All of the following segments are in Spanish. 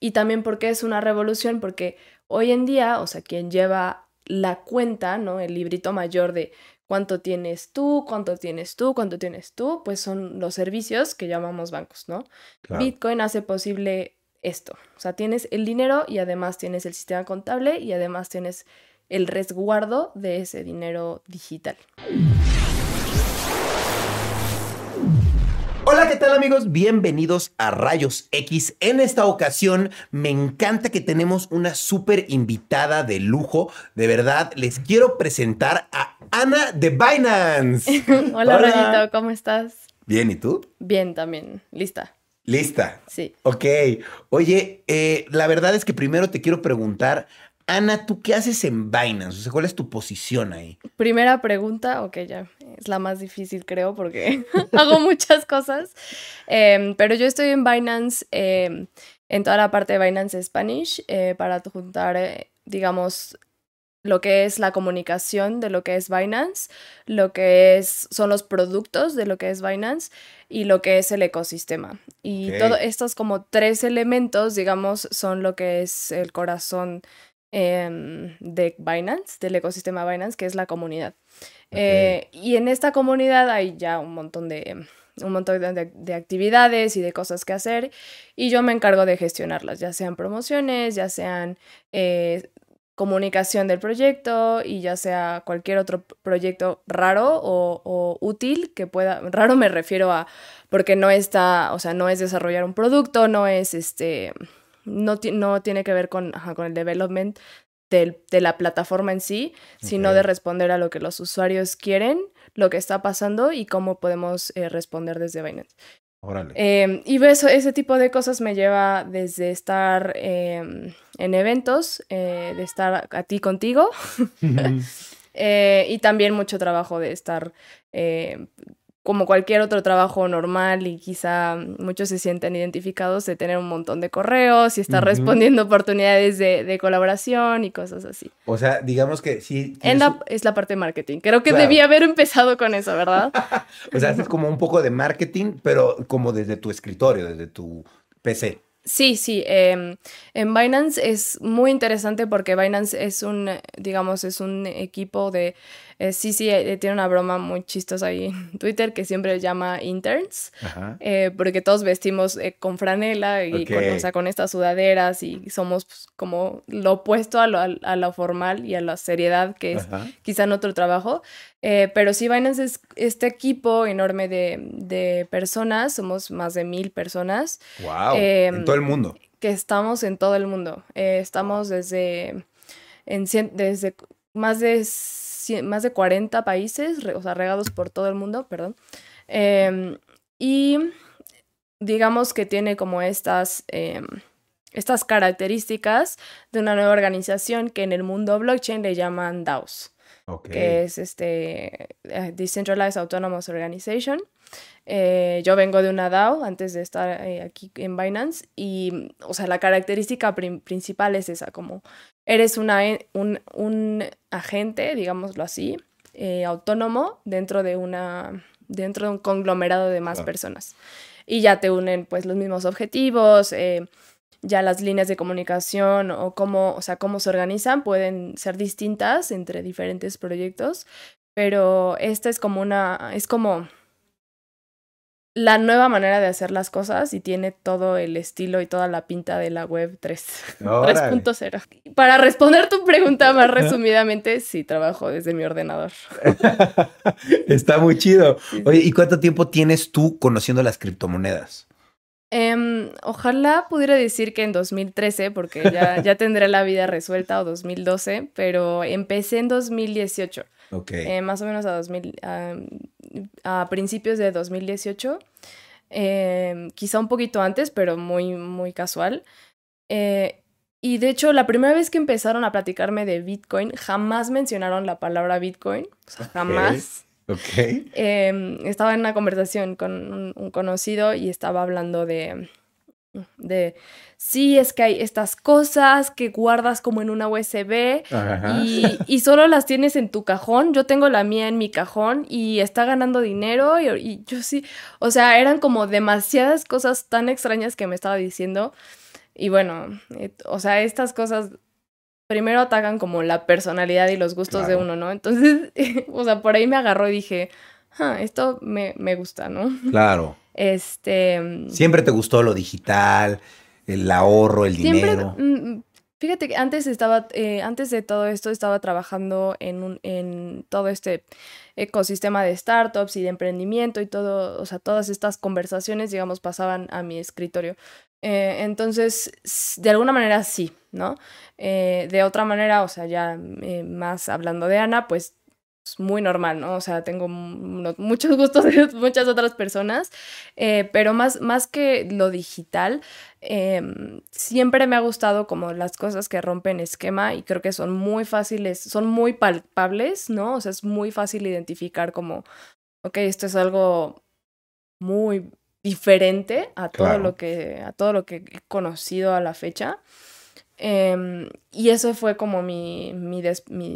y también porque es una revolución, porque hoy en día, o sea, quien lleva la cuenta, ¿no? El librito mayor de cuánto tienes tú, cuánto tienes tú, cuánto tienes tú, pues son los servicios que llamamos bancos, ¿no? Bitcoin hace posible esto. O sea, tienes el dinero y además tienes el sistema contable y además tienes el resguardo de ese dinero digital. Hola, ¿qué tal amigos? Bienvenidos a Rayos X. En esta ocasión me encanta que tenemos una súper invitada de lujo. De verdad, les quiero presentar a Ana de Binance. Hola, Hola. ¿cómo estás? Bien, ¿y tú? Bien, también. Lista. ¿Lista? Sí. Ok. Oye, eh, la verdad es que primero te quiero preguntar, Ana, ¿tú qué haces en Binance? O sea, ¿cuál es tu posición ahí? Primera pregunta, ok, ya es la más difícil creo porque hago muchas cosas, em, pero yo estoy en Binance, em, en toda la parte de Binance Spanish, eh, para juntar, eh, digamos, lo que es la comunicación de lo que es Binance, lo que es, son los productos de lo que es Binance y lo que es el ecosistema. Y todos estos como tres elementos, digamos, son lo que es el corazón Em, de Binance, del ecosistema Binance, que es la comunidad. Eh, y en esta comunidad hay ya un montón de un montón de, actividades y de cosas que hacer y yo me encargo de gestionarlas, ya sean promociones, ya sean eh, comunicación del proyecto y ya sea cualquier otro proyecto raro o, o, útil que pueda, raro me refiero a porque no está, o sea, no es desarrollar un producto, no es este, no, no tiene que ver con, con el development de la plataforma en sí, sino de responder a lo que los usuarios quieren, lo que está pasando y cómo podemos eh, responder desde Binance. Órale. Em, y eso, ese tipo de cosas me lleva desde estar em, en eventos, eh, de estar a ti contigo, eh, y también mucho trabajo de estar como cualquier otro trabajo normal y quizá muchos se sienten identificados de tener un montón de correos y estar respondiendo oportunidades de, colaboración y cosas así. O sea, digamos que sí. es la parte de marketing. Creo que debía haber empezado con eso, ¿verdad? o sea, haces como un poco de marketing, pero como desde tu escritorio, desde tu PC. Sí, sí. Em, en Binance es muy interesante porque Binance es un, digamos, es un equipo de eh, sí, sí, eh, tiene una broma muy chistosa ahí en Twitter que siempre llama interns, eh, porque todos vestimos con franela y con, o sea, con estas sudaderas y somos pues, como lo opuesto a lo, a, lo, formal y a la seriedad que es quizá en otro trabajo. pero sí, Binance es este equipo enorme de, de personas, somos más de mil personas. ¡Wow! en em, todo el mundo. Que estamos en todo el mundo. estamos desde, en, desde más de más de 40 países, o sea, regados por todo el mundo, perdón. Em, y digamos que tiene como estas, em, estas características de una nueva organización que en el mundo blockchain le llaman DAOs, que es este eh, Decentralized Autonomous Organization. Eh, yo vengo de una DAO antes de estar eh, aquí en Binance y, o sea, la característica principal es esa, como eres una, un, un agente, digámoslo así, eh, autónomo dentro de, una, dentro de un conglomerado de más personas. Y ya te unen pues los mismos objetivos, ya las líneas de comunicación o cómo, o sea, cómo se organizan pueden ser distintas entre diferentes proyectos, pero esta es como una, es como la nueva manera de hacer las cosas y tiene todo el estilo y toda la pinta de la web 3.0. Para responder tu pregunta más resumidamente, sí, trabajo desde mi ordenador. Está muy chido. Oye, ¿y cuánto tiempo tienes tú conociendo las criptomonedas? Em, ojalá pudiera decir que en 2013, porque ya, ya tendré la vida resuelta, o 2012, pero empecé en 2018. Eh, más o menos a, 2000, a, principios de 2018. Em, quizá un poquito antes, pero muy, muy casual. Eh, y de hecho, la primera vez que empezaron a platicarme de Bitcoin, jamás mencionaron la palabra Bitcoin. O sea, jamás. Ok. Em, estaba en una conversación con un, conocido y estaba hablando de, de, sí, es que hay estas cosas que guardas como en una USB y, y, solo las tienes en tu cajón. Yo tengo la mía en mi cajón y está ganando dinero y, y yo sí, o sea, eran como demasiadas cosas tan extrañas que me estaba diciendo. Y bueno, eh, o sea, estas cosas primero atacan como la personalidad y los gustos de uno, ¿no? Entonces, o sea, por ahí me agarró y dije, ah, esto me, me gusta, ¿no? Claro. Este. Siempre te gustó lo digital, el ahorro, el dinero. Mm, fíjate que antes estaba, eh, antes de todo esto, estaba trabajando en, un, en todo este ecosistema de startups y de emprendimiento y todo, o sea, todas estas conversaciones, digamos, pasaban a mi escritorio. Eh, entonces, de alguna manera sí, ¿no? Eh, de otra manera, o sea, ya más hablando de Ana, pues muy normal, ¿no? O sea, tengo muchos gustos de muchas otras personas, eh, pero más, más que lo digital, em, siempre me ha gustado como las cosas que rompen esquema y creo que son muy fáciles, son muy palpables, ¿no? O sea, es muy fácil identificar como, ok, esto es algo muy diferente a todo lo que a todo lo que he conocido a la fecha Em, y eso fue como mi, mi,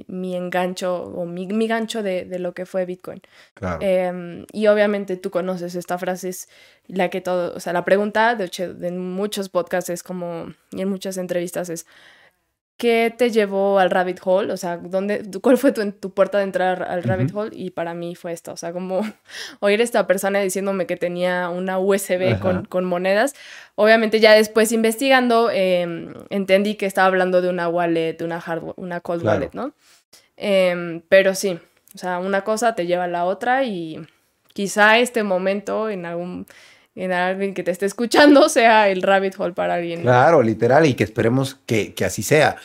mi, engancho o mi, mi gancho de, de, lo que fue Bitcoin. Claro. Em, y obviamente tú conoces esta frase, es la que todo, o sea, la pregunta de, muchos podcasts es como, y en muchas entrevistas es, ¿Qué te llevó al rabbit hole? O sea, ¿dónde, ¿cuál fue tu, tu puerta de entrar al rabbit hole? Y para mí fue esto, o sea, como oír a esta persona diciéndome que tenía una USB con, con, monedas. Obviamente ya después investigando em, entendí que estaba hablando de una wallet, una, hard, una cold wallet, ¿no? Em, pero sí, o sea, una cosa te lleva a la otra y quizá este momento en algún en alguien que te esté escuchando sea el rabbit hole para alguien. Claro, literal, y que esperemos que, que así sea.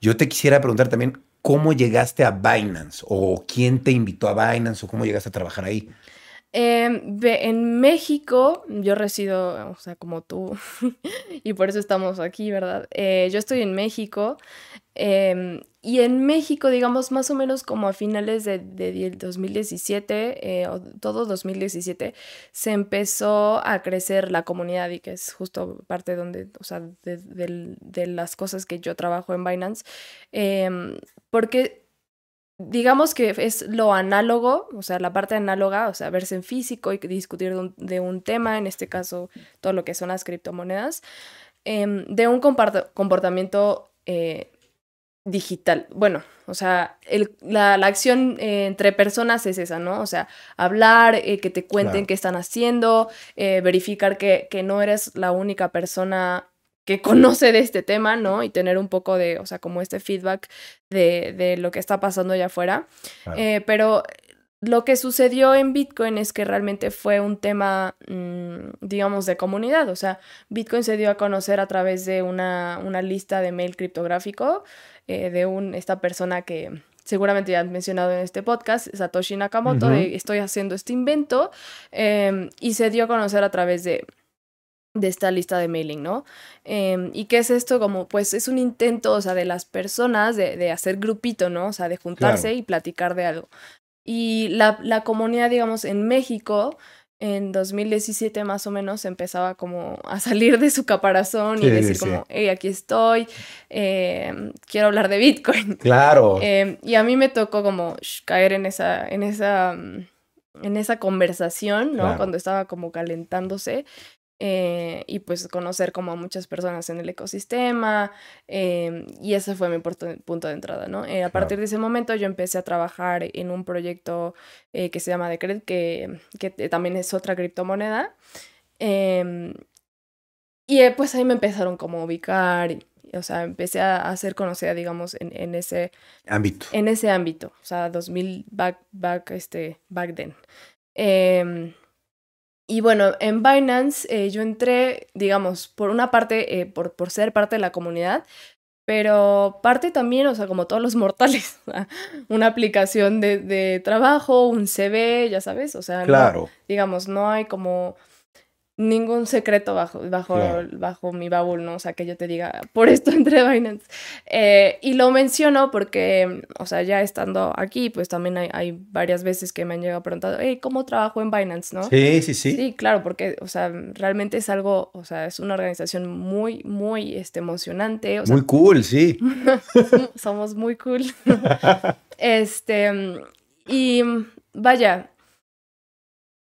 Yo te quisiera preguntar también, ¿cómo llegaste a Binance? ¿O quién te invitó a Binance? ¿O cómo llegaste a trabajar ahí? Em, en México, yo resido, o sea, como tú, y por eso estamos aquí, ¿verdad? Eh, yo estoy en México em, y en México, digamos, más o menos como a finales de, 2017, eh, o todo 2017, se empezó a crecer la comunidad y que es justo parte donde, o sea, de, las cosas que yo trabajo en Binance, em, porque digamos que es lo análogo, o sea, la parte análoga, o sea, verse en físico y discutir de un, tema, en este caso, todo lo que son las criptomonedas, em, de un comportamiento eh, digital. Bueno, o sea, la, acción eh, entre personas es esa, ¿no? O sea, hablar, eh, que te cuenten qué están haciendo, verificar que, que no eres la única persona que conoce de este tema, ¿no? Y tener un poco de, o sea, como este feedback de, de lo que está pasando allá afuera. Eh, pero lo que sucedió en Bitcoin es que realmente fue un tema, mm, digamos, de comunidad. O sea, Bitcoin se dio a conocer a través de una, una lista de mail criptográfico eh, de un, esta persona que seguramente ya han mencionado en este podcast, Satoshi Nakamoto, de estoy haciendo este invento, em, y se dio a conocer a través de de esta lista de mailing, ¿no? Em, ¿Y qué es esto? Como, pues es un intento, o sea, de las personas de, de hacer grupito, ¿no? O sea, de juntarse y platicar de algo. Y la, la, comunidad, digamos, en México, en 2017 más o menos, empezaba como a salir de su caparazón y decir como, hey, aquí estoy, em, quiero hablar de Bitcoin. Claro. Em, y a mí me tocó como caer en esa, en esa, en esa conversación, ¿no? Cuando estaba como calentándose. Eh, y pues conocer como a muchas personas en el ecosistema em, y ese fue mi punto de entrada, ¿no? Eh, a partir de ese momento yo empecé a trabajar en un proyecto eh, que se llama Decred, que, que también es otra criptomoneda em, y pues ahí me empezaron como a ubicar, o sea, empecé a, ser conocida, digamos, en, en, ese ámbito. En ese ámbito, o sea, 2000, back, back, este, back then. Eh, y bueno, en Binance eh, yo entré, digamos, por una parte, eh, por, por ser parte de la comunidad, pero parte también, o sea, como todos los mortales, una aplicación de, de trabajo, un CV, ya sabes, o sea, claro. digamos, no hay como ningún secreto bajo, bajo, bajo mi baúl, ¿no? O sea, que yo te diga, por esto entré a Binance. Eh, y lo menciono porque, o sea, ya estando aquí, pues también hay, hay, varias veces que me han llegado preguntando, hey, ¿cómo trabajo en Binance, no? Sí, sí, sí. Sí, claro, porque, o sea, realmente es algo, o sea, es una organización muy, muy este, emocionante. muy cool, sí. somos muy cool. este, y vaya,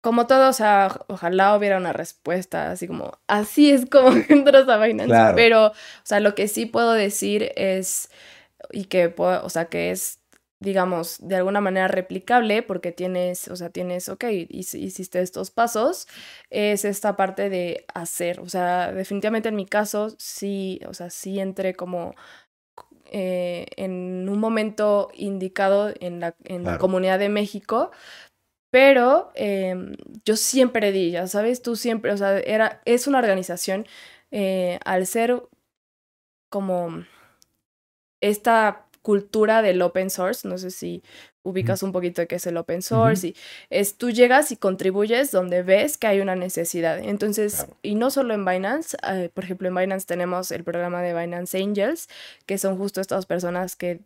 como todo, o sea, ojalá hubiera una respuesta, así como, así es como entras a Binance. Pero, o sea, lo que sí puedo decir es, y que puedo, o sea, que es, digamos, de alguna manera replicable, porque tienes, o sea, tienes, ok, hiciste estos pasos, es esta parte de hacer. O sea, definitivamente en mi caso, sí, o sea, sí entré como eh, en un momento indicado en la, en la comunidad de México, pero em, yo siempre di, ya sabes, tú siempre, o sea, era, es una organización, eh, al ser como esta cultura del open source, no sé si ubicas un poquito de qué es el open source, y es tú llegas y contribuyes donde ves que hay una necesidad. Entonces, y no solo en Binance, eh, por ejemplo, en Binance tenemos el programa de Binance Angels, que son justo estas personas que,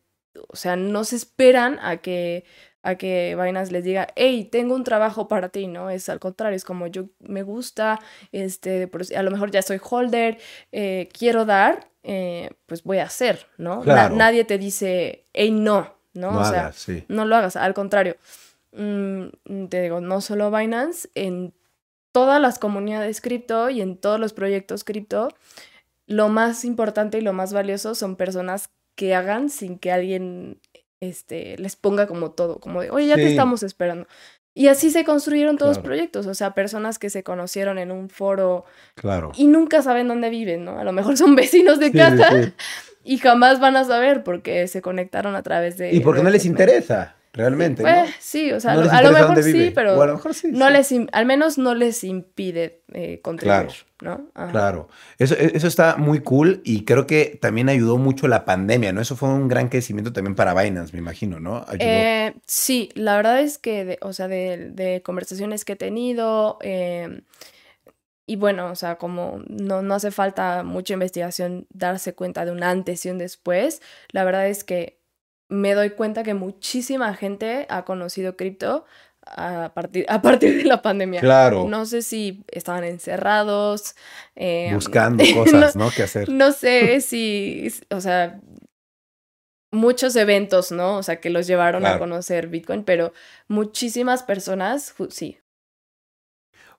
o sea, no se esperan a que a que Binance les diga, hey, tengo un trabajo para ti, ¿no? Es al contrario, es como yo me gusta, este, a lo mejor ya soy holder, eh, quiero dar, eh, pues voy a hacer, ¿no? nadie te dice, hey, no, ¿no? No o sea, no lo hagas, al contrario. Mm, te digo, no solo Binance, en todas las comunidades cripto y en todos los proyectos cripto, lo más importante y lo más valioso son personas que hagan sin que alguien este, les ponga como todo, como de, oye, ya te estamos esperando. Y así se construyeron todos los proyectos, o sea, personas que se conocieron en un foro claro. y nunca saben dónde viven, ¿no? A lo mejor son vecinos de casa y jamás van a saber porque se conectaron a través de... Y porque no les interesa realmente. Pues sí, o sea, a lo mejor sí, pero no les al menos no les impide eh, contribuir, ¿no? Claro, eso, e, eso está muy cool y creo que también ayudó mucho la pandemia, ¿no? Eso fue un gran crecimiento también para Binance, me imagino, ¿no? Eh, sí, la verdad es que, o sea, de, conversaciones que he tenido... Em, y bueno, o sea, como no, no hace falta mucha investigación darse cuenta de un antes y un después, la verdad es que me doy cuenta que muchísima gente ha conocido cripto a partir, a partir de la pandemia. Claro. No sé si estaban encerrados. Eh, Buscando cosas, ¿no? ¿Qué hacer? No sé si, o sea, muchos eventos, ¿no? O sea, que los llevaron a conocer Bitcoin, pero muchísimas personas, sí.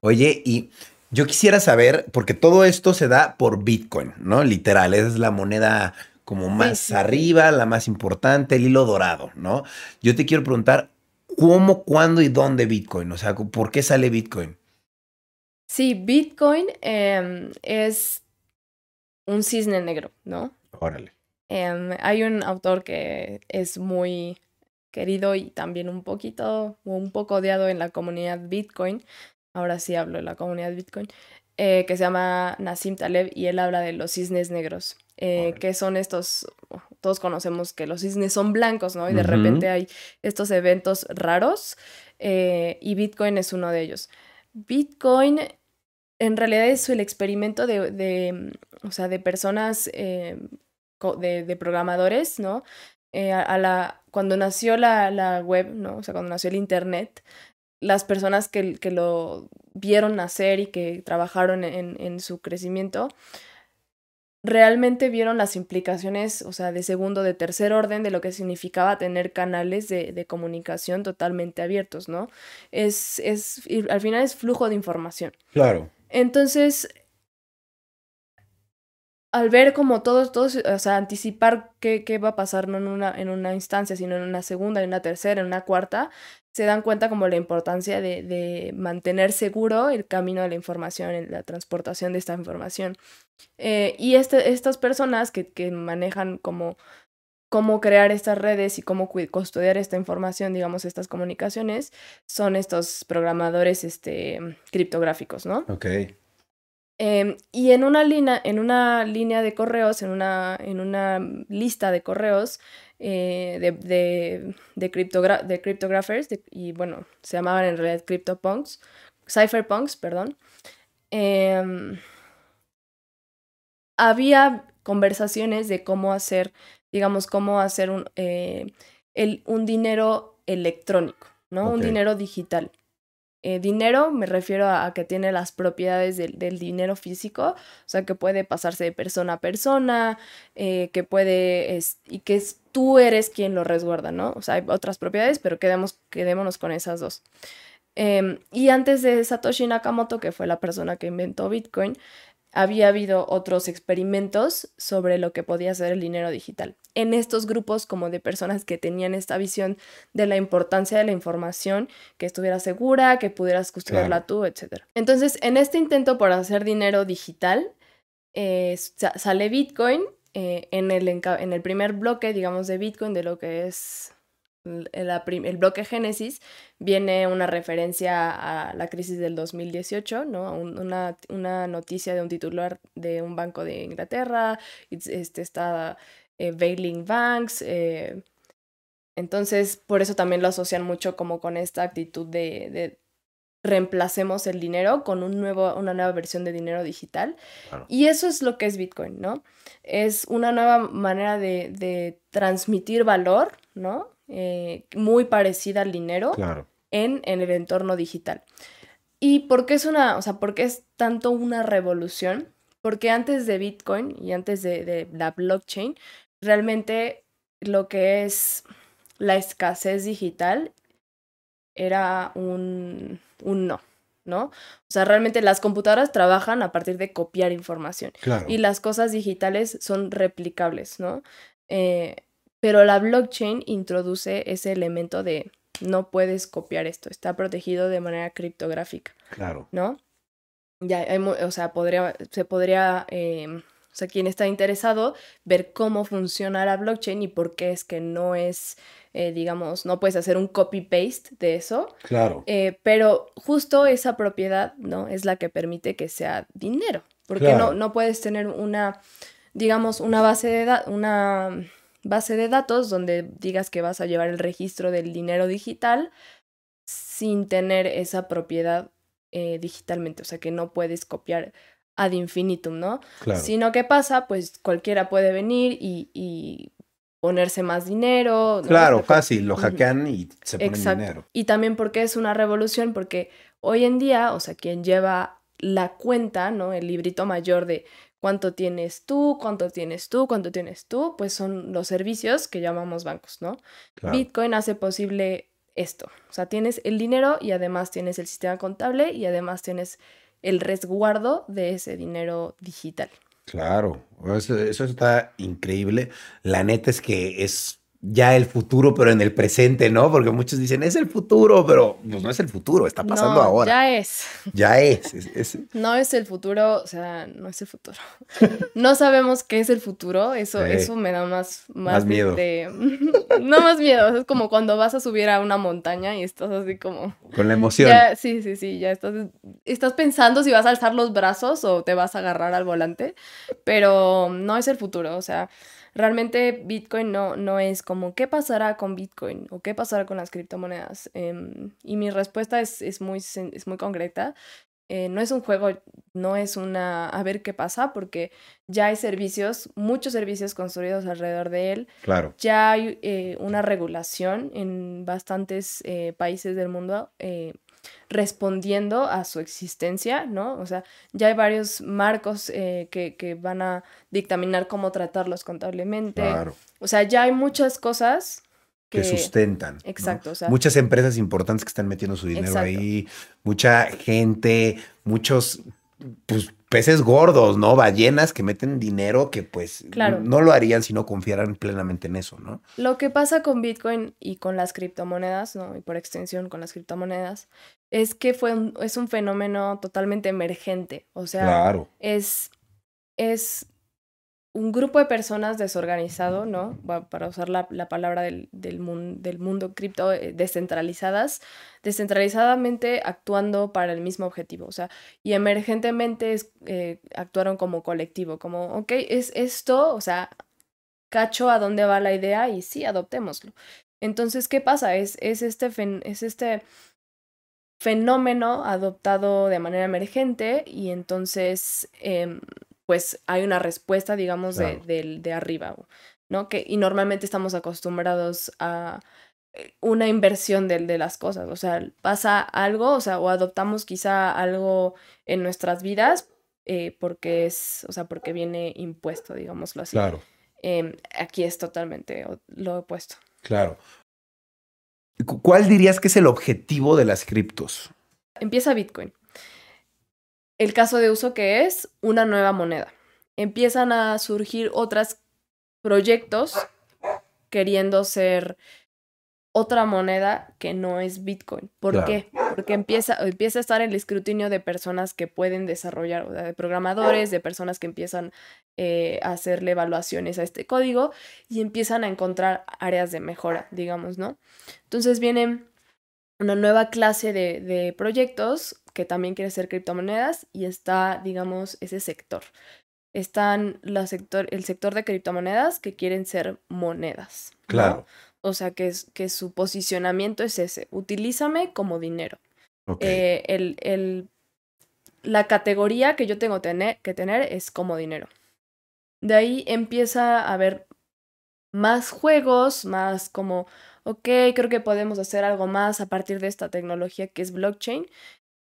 Oye, y yo quisiera saber, porque todo esto se da por Bitcoin, ¿no? Literal, esa es la moneda como más arriba, la más importante, el hilo dorado, ¿no? Yo te quiero preguntar, ¿cómo, cuándo y dónde Bitcoin? O sea, ¿por qué sale Bitcoin? Sí, Bitcoin em, es un cisne negro, ¿no? Órale. Em, hay un autor que es muy querido y también un poquito, un poco odiado en la comunidad Bitcoin. Ahora sí hablo de la comunidad Bitcoin. Eh, que se llama Nassim Taleb y él habla de los cisnes negros, eh, que son estos, todos conocemos que los cisnes son blancos, ¿no? Y de repente hay estos eventos raros eh, y Bitcoin es uno de ellos. Bitcoin en realidad es el experimento de, de o sea, de personas, de, de, programadores, ¿no? a, la, cuando nació la, la web, ¿no? O sea, cuando nació el Internet, las personas que, que lo vieron nacer y que trabajaron en, en, su crecimiento, realmente vieron las implicaciones, o sea, de segundo, de tercer orden, de lo que significaba tener canales de, de comunicación totalmente abiertos, ¿no? Es, es, al final es flujo de información. Claro. Entonces, al ver como todos, todos, o sea, anticipar qué, qué va a pasar no en una, en una instancia, sino en una segunda, en una tercera, en una cuarta, se dan cuenta como la importancia de, de mantener seguro el camino de la información, la transportación de esta información. Eh, y este, estas personas que, que manejan como cómo crear estas redes y cómo custodiar esta información, digamos, estas comunicaciones, son estos programadores este, criptográficos, ¿no? Ok. Em, y en una, línea, en una línea de correos, en una, en una lista de correos eh, de, de, de, cryptographers, y bueno, se llamaban en realidad CryptoPunks, Cypherpunks, perdón, em, había conversaciones de cómo hacer, digamos, cómo hacer un, eh, el, un dinero electrónico, ¿no? Un dinero digital. Eh, dinero me refiero a, que tiene las propiedades del, dinero físico, o sea, que puede pasarse de persona a persona, eh, que puede, y que es, tú eres quien lo resguarda, ¿no? O sea, hay otras propiedades, pero quedemos, quedémonos con esas dos. Em, y antes de Satoshi Nakamoto, que fue la persona que inventó Bitcoin, había habido otros experimentos sobre lo que podía ser el dinero digital. En estos grupos como de personas que tenían esta visión de la importancia de la información, que estuviera segura, que pudieras custodiarla tú, etc. Entonces, en este intento por hacer dinero digital, eh, sale Bitcoin eh, en, el, en el primer bloque, digamos, de Bitcoin, de lo que es el, bloque Génesis viene una referencia a la crisis del 2018, ¿no? Una, una noticia de un titular de un banco de Inglaterra, este está eh, Bailing Banks, eh, entonces por eso también lo asocian mucho como con esta actitud de, reemplacemos el dinero con un nuevo, una nueva versión de dinero digital. Y eso es lo que es Bitcoin, ¿no? Es una nueva manera de, de transmitir valor, ¿no? Eh, muy parecida al dinero en, en, el entorno digital. ¿Y por qué es una, o sea, por qué es tanto una revolución? Porque antes de Bitcoin y antes de, la blockchain, realmente lo que es la escasez digital era un, un no. ¿no? O sea, realmente las computadoras trabajan a partir de copiar información. Y las cosas digitales son replicables, ¿no? Eh, pero la blockchain introduce ese elemento de no puedes copiar esto, está protegido de manera criptográfica. Claro. ¿No? Ya, o sea, podría, se podría, em, o sea, quien está interesado, ver cómo funciona la blockchain y por qué es que no es, eh, digamos, no puedes hacer un copy-paste de eso. Claro. Eh, pero justo esa propiedad, ¿no? Es la que permite que sea dinero. Porque no, no puedes tener una, digamos, una base de datos, una base de datos donde digas que vas a llevar el registro del dinero digital sin tener esa propiedad eh, digitalmente, o sea que no puedes copiar ad infinitum, ¿no? Claro. Sino que pasa, pues cualquiera puede venir y, ponerse más dinero. Claro, fácil, lo hackean y se ponen dinero. Y también porque es una revolución, porque hoy en día, o sea, quien lleva la cuenta, ¿no? El librito mayor de cuánto tienes tú, cuánto tienes tú, cuánto tienes tú, pues son los servicios que llamamos bancos, ¿no? Bitcoin hace posible esto. O sea, tienes el dinero y además tienes el sistema contable y además tienes el resguardo de ese dinero digital. Claro, eso, eso está increíble. La neta es que es ya el futuro, pero en el presente, ¿no? Porque muchos dicen, es el futuro, pero pues no es el futuro, está pasando ahora. Ya es. Ya es, No es el futuro, o sea, no es el futuro. no sabemos qué es el futuro, eso, eso me da más, más, miedo. no más miedo, es como cuando vas a subir a una montaña y estás así como... Con la emoción. sí, sí, sí, ya estás, estás pensando si vas a alzar los brazos o te vas a agarrar al volante, pero no es el futuro, o sea realmente Bitcoin no, no es como qué pasará con Bitcoin o qué pasará con las criptomonedas. Em, y mi respuesta es, es, muy, es muy concreta. Eh, no es un juego, no es una a ver qué pasa, porque ya hay servicios, muchos servicios construidos alrededor de él. Claro. Ya hay eh, una regulación en bastantes eh, países del mundo respondiendo a su existencia, ¿no? O sea, ya hay varios marcos eh, que, que, van a dictaminar cómo tratarlos contablemente. Claro. O sea, ya hay muchas cosas que, sustentan. Exacto. O sea, Muchas empresas importantes que están metiendo su dinero ahí, mucha gente, muchos pues, peces gordos, ¿no? Ballenas que meten dinero que pues no lo harían si no confiaran plenamente en eso, ¿no? Lo que pasa con Bitcoin y con las criptomonedas, ¿no? Y por extensión con las criptomonedas, es que fue es un fenómeno totalmente emergente. O sea, es, es un grupo de personas desorganizado, ¿no? Para usar la, palabra del, del, del mundo cripto, eh, descentralizadas, descentralizadamente actuando para el mismo objetivo, o sea, y emergentemente eh, actuaron como colectivo, como, ok, es esto, o sea, cacho a dónde va la idea y sí, adoptémoslo. Entonces, ¿qué pasa? Es, es, este, es este fenómeno adoptado de manera emergente y entonces... Em, pues hay una respuesta, digamos, de, de, arriba, ¿no? Que, y normalmente estamos acostumbrados a eh, una inversión de, de, las cosas, o sea, pasa algo, o sea, o adoptamos quizá algo en nuestras vidas eh, porque es, o sea, porque viene impuesto, digámoslo así. Claro. Em, aquí es totalmente lo opuesto. Claro. ¿Cuál dirías que es el objetivo de las criptos? Empieza Bitcoin. El caso de uso que es una nueva moneda. Empiezan a surgir otros proyectos queriendo ser otra moneda que no es Bitcoin. ¿Por qué? Porque empieza, empieza a estar el escrutinio de personas que pueden desarrollar, de programadores, de personas que empiezan eh, a hacerle evaluaciones a este código y empiezan a encontrar áreas de mejora, digamos, ¿no? Entonces viene una nueva clase de, de proyectos que también quiere ser criptomonedas y está, digamos, ese sector. Están la sector, el sector de criptomonedas que quieren ser monedas. Claro. O sea, que, es, que su posicionamiento es ese, utilízame como dinero. Eh, el, el, la categoría que yo tengo que tener es como dinero. De ahí empieza a haber más juegos, más como, ok, creo que podemos hacer algo más a partir de esta tecnología que es blockchain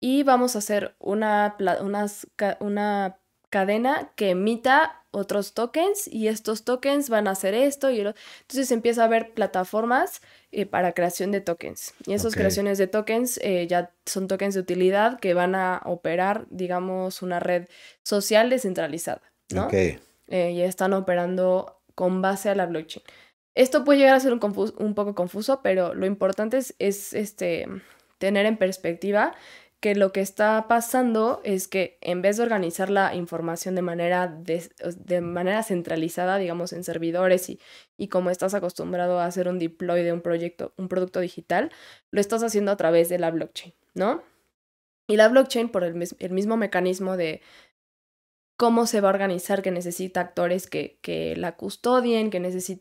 y vamos a hacer una, unas, una cadena que emita otros tokens y estos tokens van a hacer esto y entonces empieza a haber plataformas eh, para creación de tokens. Y esas creaciones de tokens eh, ya son tokens de utilidad que van a operar digamos una red social descentralizada ¿no? Eh, ya están operando con base a la blockchain. Esto puede llegar a ser un, un poco confuso pero lo importante es, es este tener en perspectiva que lo que está pasando es que en vez de organizar la información de manera, de, manera centralizada, digamos, en servidores y, y como estás acostumbrado a hacer un deploy de un proyecto, un producto digital, lo estás haciendo a través de la blockchain, ¿no? Y la blockchain, por el, mismo mecanismo de cómo se va a organizar, que necesita actores que, que la custodien, que,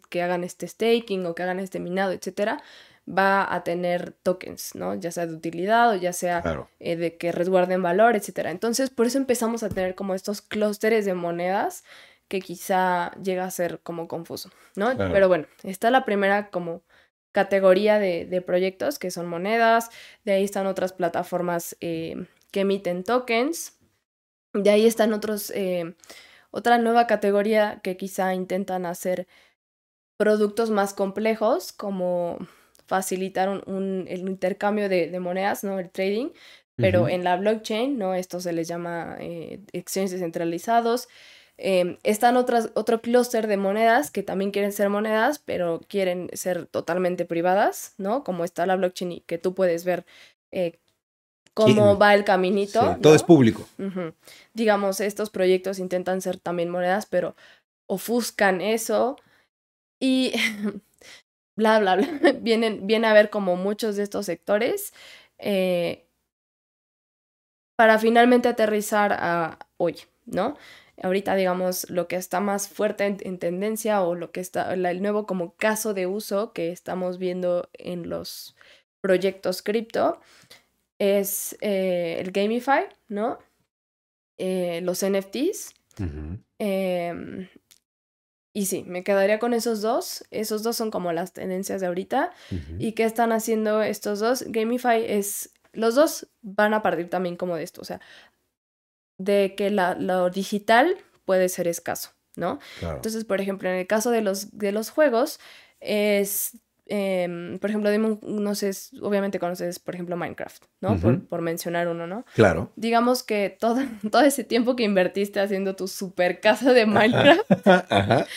que hagan este staking o que hagan este minado, etcétera, va a tener tokens, ¿no? Ya sea de utilidad o ya sea eh, de que resguarden valor, etcétera. Entonces, por eso empezamos a tener como estos clústeres de monedas que quizá llega a ser como confuso, ¿no? Pero bueno, está la primera como categoría de, proyectos que son monedas, de ahí están otras plataformas eh, que emiten tokens, de ahí están otros, eh, otra nueva categoría que quizá intentan hacer productos más complejos como facilitar un, el intercambio de, monedas, ¿no? El trading, pero en la blockchain, ¿no? Esto se les llama eh, exchanges descentralizados. Em, están otras, otro clúster de monedas que también quieren ser monedas, pero quieren ser totalmente privadas, ¿no? Como está la blockchain y que tú puedes ver eh, cómo va el caminito. todo es público. Digamos, estos proyectos intentan ser también monedas, pero ofuscan eso. Y bla, bla, bla, vienen, viene a ver como muchos de estos sectores eh, para finalmente aterrizar a hoy, ¿no? Ahorita, digamos, lo que está más fuerte en, tendencia o lo que está, el nuevo como caso de uso que estamos viendo en los proyectos cripto es eh, el Gamify, ¿no? Eh, los NFTs. Y sí, me quedaría con esos dos. Esos dos son como las tendencias de ahorita. ¿Y qué están haciendo estos dos? Gamify es... Los dos van a partir también como de esto, o sea, de que la, lo digital puede ser escaso, ¿no? Entonces, por ejemplo, en el caso de los, de los juegos, es Em, por ejemplo, dime no sé, obviamente conoces, por ejemplo, Minecraft, ¿no? por, mencionar uno, ¿no? Claro. Digamos que todo, todo ese tiempo que invertiste haciendo tu super casa de Minecraft,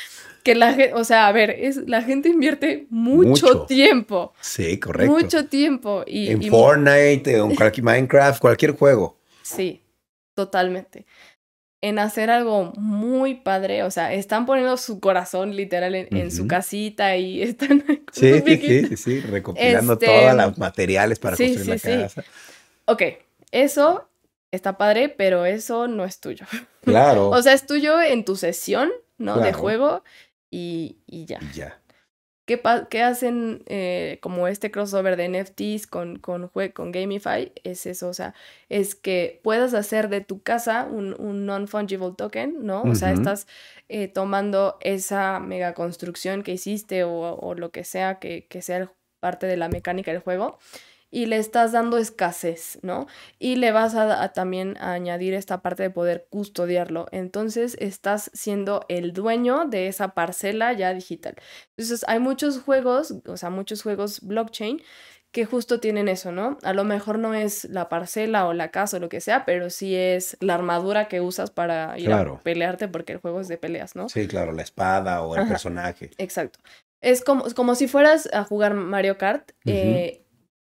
que la gente, o sea, a ver, es, la gente invierte mucho, tiempo. Sí, correcto. Mucho tiempo. Y, en Fortnite, en cualquier Minecraft, cualquier juego. Sí, totalmente en hacer algo muy padre, o sea, están poniendo su corazón literal en, su casita y están... Sí, sí, sí, sí, recopilando este, todos los materiales para construir la casa. Ok, eso está padre, pero eso no es tuyo. Claro. o sea, es tuyo en tu sesión, ¿no? De juego y, y ya. Y ya. ¿Qué, hacen eh, como este crossover de NFTs con, con, con Gamify? Es eso, o sea, es que puedas hacer de tu casa un, un non-fungible token, ¿no? O sea, estás eh, tomando esa mega construcción que hiciste o, o lo que sea que, que sea parte de la mecánica del juego y le estás dando escasez, ¿no? Y le vas a, también a añadir esta parte de poder custodiarlo. Entonces estás siendo el dueño de esa parcela ya digital. Entonces hay muchos juegos, o sea, muchos juegos blockchain que justo tienen eso, ¿no? A lo mejor no es la parcela o la casa o lo que sea, pero sí es la armadura que usas para ir a pelearte porque el juego es de peleas, ¿no? Sí, claro, la espada o el personaje. Exacto. Es como, como si fueras a jugar Mario Kart eh,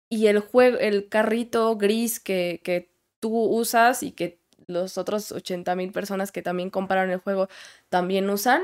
y el juego, el carrito gris que, que tú usas y que los otros 80 mil personas que también compraron el juego también usan,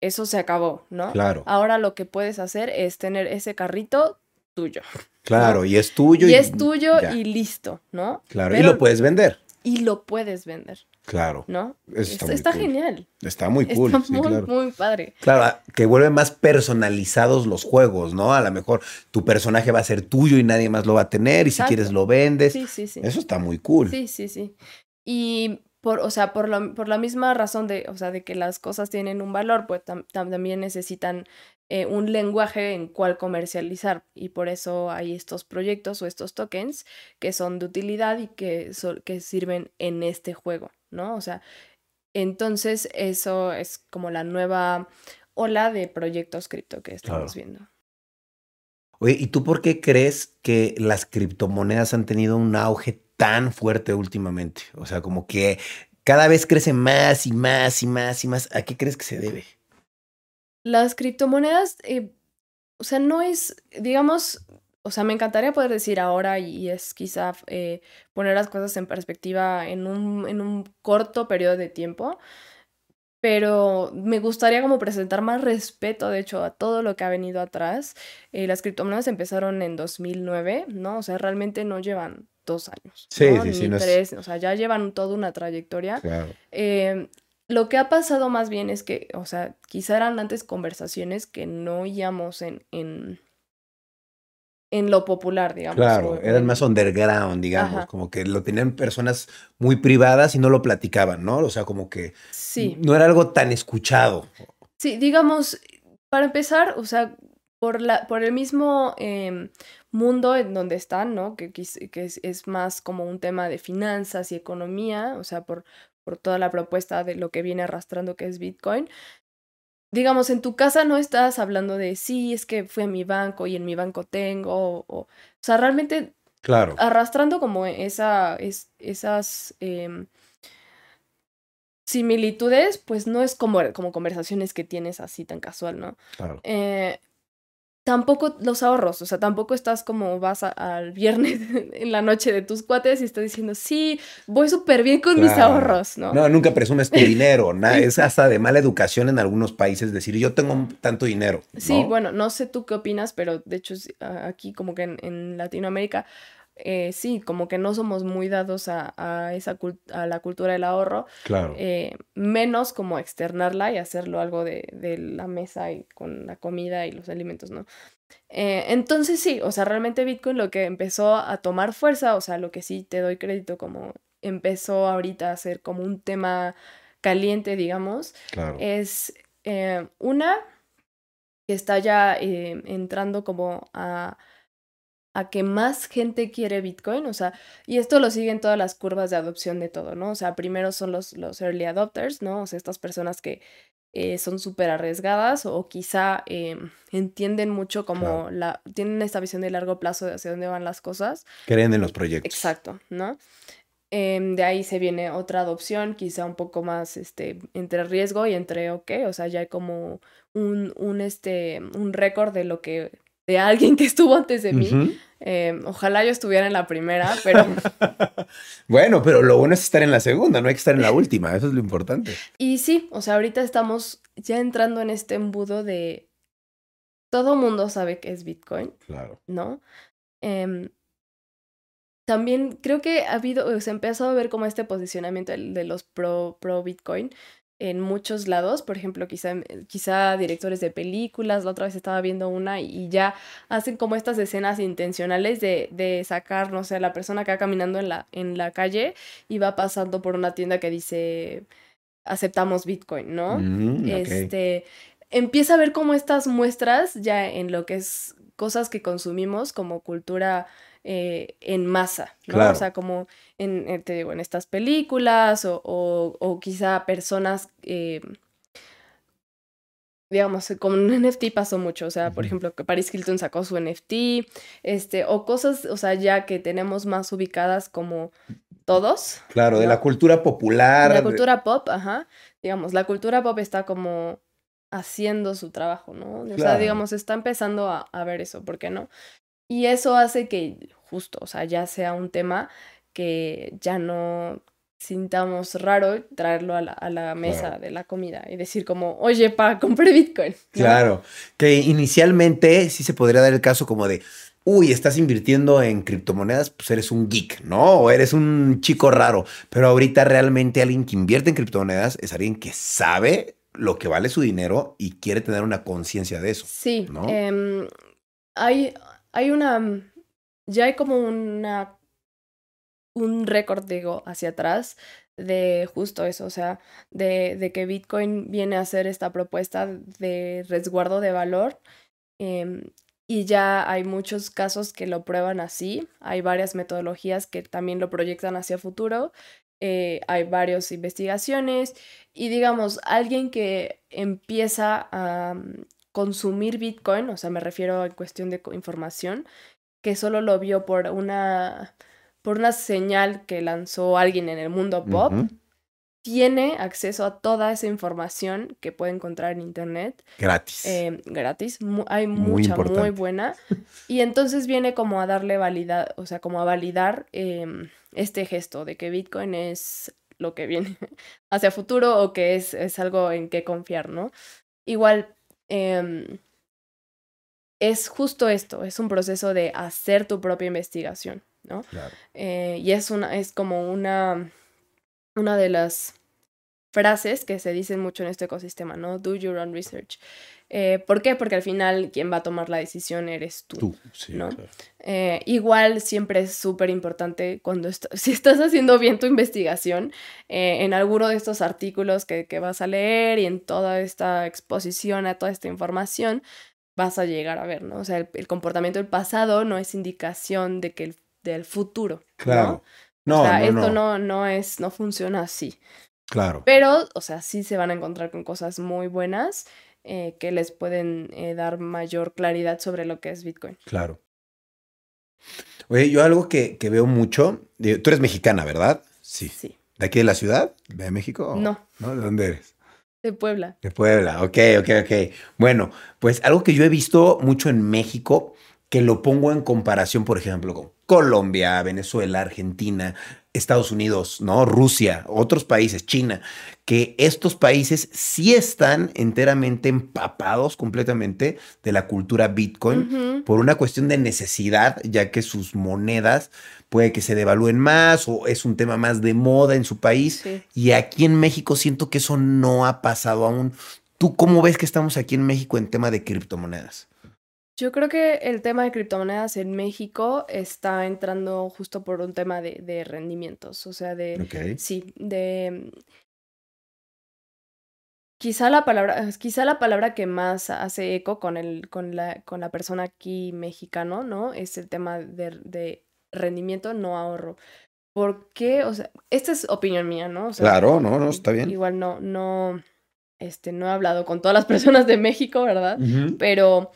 eso se acabó, ¿no? Claro. Ahora lo que puedes hacer es tener ese carrito tuyo. Claro, y es tuyo. Y, es tuyo y listo, ¿no? Claro, y lo puedes vender. Y lo puedes vender. Claro. ¿No? está, está, genial. Está muy cool. Está muy, muy padre. Claro, que vuelve más personalizados los juegos, ¿no? A lo mejor tu personaje va a ser tuyo y nadie más lo va a tener, y si quieres lo vendes. Sí, sí, sí. Eso está muy cool. Sí, sí, sí. Y por, o sea, por, la, por la misma razón de, o sea, de que las cosas tienen un valor, pues también necesitan eh, un lenguaje en cual comercializar y por eso hay estos proyectos o estos tokens que son de utilidad y que, que sirven en este juego, ¿no? O sea, entonces eso es como la nueva ola de proyectos cripto que estamos viendo. Oye, ¿y tú por qué crees que las criptomonedas han tenido un auge tan fuerte últimamente? O sea, como que cada vez crece más y más y más y más. ¿A qué crees que se debe? Las criptomonedas, eh, o sea, no es, digamos, o sea, me encantaría poder decir ahora y es quizá eh, poner las cosas en perspectiva en un, en un corto periodo de tiempo, pero me gustaría como presentar más respeto, de hecho, a todo lo que ha venido atrás. Eh, las criptomonedas empezaron en 2009, ¿no? O sea, realmente no llevan dos años. Sí, sí, sí. Ni tres, o sea, ya llevan toda una trayectoria. Claro. Eh, lo que ha pasado más bien es que, o sea, quizá eran antes conversaciones que no oíamos en, en, en lo popular, digamos. Claro, eran más underground, digamos, como que lo tenían personas muy privadas y no lo platicaban, ¿no? O sea, como que sí. no era algo tan escuchado. Sí, digamos, para empezar, o sea, por, la, por el mismo em, mundo en donde están, ¿no? Que, que es, es, más como un tema de finanzas y economía, o sea, por, por toda la propuesta de lo que viene arrastrando que es Bitcoin. Digamos, en tu casa no estás hablando de, sí, es que fui a mi banco y en mi banco tengo, o, o sea, realmente claro. arrastrando como esa, es, esas eh, similitudes, pues no es como, como conversaciones que tienes así tan casual, ¿no? Claro. Eh, tampoco los ahorros, o sea, tampoco estás como vas al viernes en la noche de tus cuates y estás diciendo, sí, voy súper bien con mis ahorros, ¿no? No, nunca presumes tu dinero, nada, es hasta de mala educación en algunos países decir, yo tengo tanto dinero. Sí, bueno, no sé tú qué opinas, pero de hecho aquí como que en Latinoamérica eh, sí, como que no somos muy dados a, a esa a la cultura del ahorro. Claro. Eh, menos como externarla y hacerlo algo de, de, la mesa y con la comida y los alimentos, ¿no? Eh, entonces sí, o sea, realmente Bitcoin lo que empezó a tomar fuerza, o sea, lo que sí te doy crédito como empezó ahorita a ser como un tema caliente, digamos, claro. es una que está ya entrando como a a que más gente quiere Bitcoin, o sea, y esto lo siguen todas las curvas de adopción de todo, ¿no? O sea, primero son los, los early adopters, ¿no? O sea, estas personas que eh, son súper arriesgadas o quizá eh, entienden mucho como la, tienen esta visión de largo plazo de hacia dónde van las cosas. Creen en los proyectos. Exacto, ¿no? Em, de ahí se viene otra adopción, quizá un poco más este, entre riesgo y entre ok, o sea, ya hay como un, un, este, un récord de lo que de alguien que estuvo antes de mí. Em, ojalá yo estuviera en la primera, pero... bueno, pero lo bueno es estar en la segunda, no hay que estar en la última, eso es lo importante. Y sí, o sea, ahorita estamos ya entrando en este embudo de... Todo mundo sabe que es Bitcoin. Claro. ¿No? Eh, también creo que ha habido, se ha empezado a ver como este posicionamiento de los pro, pro Bitcoin en muchos lados, por ejemplo, quizá, quizá directores de películas, la otra vez estaba viendo una y ya hacen como estas escenas intencionales de, de sacar, no sé, la persona que va caminando en la, en la calle y va pasando por una tienda que dice aceptamos Bitcoin, ¿no? Mm, este empieza a ver como estas muestras ya en lo que es cosas que consumimos como cultura eh, en masa, ¿no? O sea, como en, eh, te digo, en estas películas o, o, quizá personas eh, digamos, con un NFT pasó mucho, o sea, por ejemplo, que Paris Hilton sacó su NFT, este, o cosas, o sea, ya que tenemos más ubicadas como todos. Claro, de la cultura popular. De la cultura pop, ajá. Digamos, la cultura pop está como haciendo su trabajo, ¿no? O sea, digamos, está empezando a, a ver eso, ¿por qué no? Y eso hace que justo, o sea, ya sea un tema que ya no sintamos raro traerlo a la, mesa de la comida y decir como, oye, pa, compré Bitcoin. Claro, que inicialmente sí se podría dar el caso como de, uy, estás invirtiendo en criptomonedas, pues eres un geek, ¿no? O eres un chico raro. Pero ahorita realmente alguien que invierte en criptomonedas es alguien que sabe lo que vale su dinero y quiere tener una conciencia de eso. Sí, ¿no? Em, hay, hay una, ya hay como una un récord, digo, hacia atrás de justo eso, o sea, de, de, que Bitcoin viene a hacer esta propuesta de resguardo de valor. Em, y ya hay muchos casos que lo prueban así, hay varias metodologías que también lo proyectan hacia futuro, eh, hay varias investigaciones y digamos, alguien que empieza a consumir Bitcoin, o sea, me refiero a cuestión de información, que solo lo vio por una por una señal que lanzó alguien en el mundo pop, tiene acceso a toda esa información que puede encontrar en internet. Gratis. Eh, gratis. hay mucha, muy, buena. Y entonces viene como a darle validad, o sea, como a validar em, este gesto de que Bitcoin es lo que viene hacia futuro o que es, es algo en que confiar, ¿no? Igual, em, es justo esto, es un proceso de hacer tu propia investigación. ¿no? Eh, y es, una, es como una, una de las frases que se dicen mucho en este ecosistema, ¿no? Do your own research. Eh, ¿Por qué? Porque al final quien va a tomar la decisión eres tú. Tú, sí, ¿no? Eh, igual siempre es súper importante cuando si estás haciendo bien tu investigación en alguno de estos artículos que, que, vas a leer y en toda esta exposición a toda esta información, vas a llegar a ver, ¿no? O sea, el, el comportamiento del pasado no es indicación de que el del futuro. Claro. ¿no? o sea, esto no. no. es, no funciona así. Claro. Pero, o sea, sí se van a encontrar con cosas muy buenas eh, que les pueden eh, dar mayor claridad sobre lo que es Bitcoin. Claro. Oye, yo algo que, que veo mucho, tú eres mexicana, ¿verdad? Sí. Sí. ¿De aquí de la ciudad? ¿De México? No. ¿No? ¿De dónde eres? De Puebla. De Puebla, ok, ok, ok. Bueno, pues algo que yo he visto mucho en México, que lo pongo en comparación, por ejemplo, con Colombia, Venezuela, Argentina, Estados Unidos, ¿no? Rusia, otros países, China, que estos países sí están enteramente empapados completamente de la cultura Bitcoin por una cuestión de necesidad, ya que sus monedas puede que se devalúen más o es un tema más de moda en su país. Y aquí en México siento que eso no ha pasado aún. ¿Tú cómo ves que estamos aquí en México en tema de criptomonedas? Yo creo que el tema de criptomonedas en México está entrando justo por un tema de, de rendimientos, o sea, de... Sí, de... Quizá la palabra, quizá la palabra que más hace eco con, el, con, la, con la persona aquí mexicano, ¿no? Es el tema de, de rendimiento, no ahorro. ¿Por qué? O sea, esta es opinión mía, ¿no? claro, no, no, está bien. Igual no, no, este, no he hablado con todas las personas de México, ¿verdad? Pero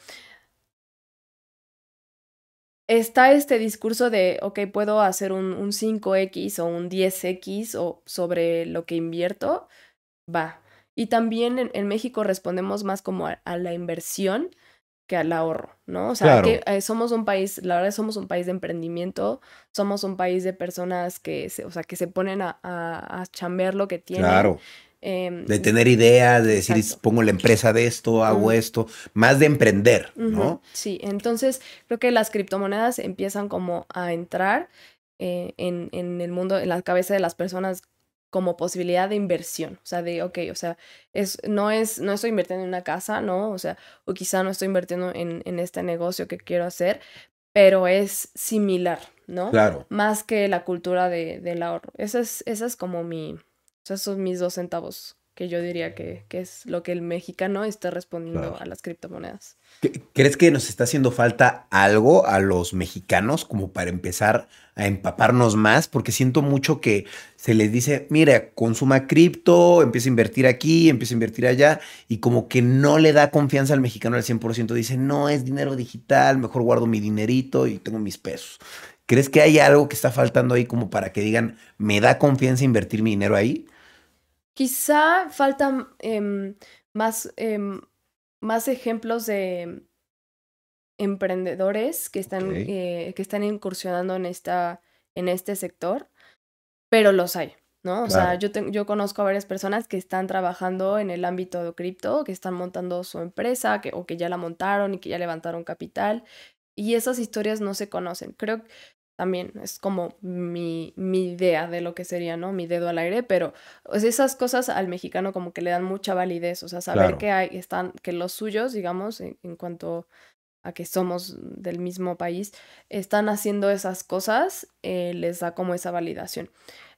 está este discurso de, ok, puedo hacer un, un 5X o un 10X o sobre lo que invierto, va. Y también en, México respondemos más como a, la inversión que al ahorro, ¿no? O sea, que eh, somos un país, la verdad somos un país de emprendimiento, somos un país de personas que se, o sea, que se ponen a, a, a chambear lo que tienen. Claro. Em, de tener ideas, de decir, pongo la empresa de esto, hago esto, más de emprender, ¿no? Sí, entonces creo que las criptomonedas empiezan como a entrar eh, en, en, el mundo, en la cabeza de las personas como posibilidad de inversión, o sea, de, ok, o sea, es, no es, no estoy invirtiendo en una casa, ¿no? O sea, o quizá no estoy invirtiendo en, en este negocio que quiero hacer, pero es similar, ¿no? Claro. Más que la cultura de, del ahorro. Esa es, esa es como mi, esos son mis dos centavos que yo diría que, que es lo que el mexicano está respondiendo Claro. a las criptomonedas. ¿Qué- ¿Crees que nos está haciendo falta algo a los mexicanos como para empezar a empaparnos más? Porque siento mucho que se les dice, mira, consuma cripto, empieza a invertir aquí, empieza a invertir allá, y como que no le da confianza al mexicano al 100%. Dice, no, es dinero digital, mejor guardo mi dinerito y tengo mis pesos. ¿Crees que hay algo que está faltando ahí como para que digan, me da confianza invertir mi dinero ahí? Quizá faltan em, más, em, más ejemplos de emprendedores que están, eh, que están incursionando en, esta, en este sector, pero los hay, ¿no? O sea, yo, te- yo conozco a varias personas que están trabajando en el ámbito de cripto, que están montando su empresa, que, o que ya la montaron y que ya levantaron capital, y esas historias no se conocen. Creo también es como mi, mi idea de lo que sería, ¿no? Mi dedo al aire, pero sea, esas cosas al mexicano como que le dan mucha validez, o sea, saber Claro. que hay, están, que los suyos, digamos, en, en cuanto a que somos del mismo país, están haciendo esas cosas, eh, les da como esa validación.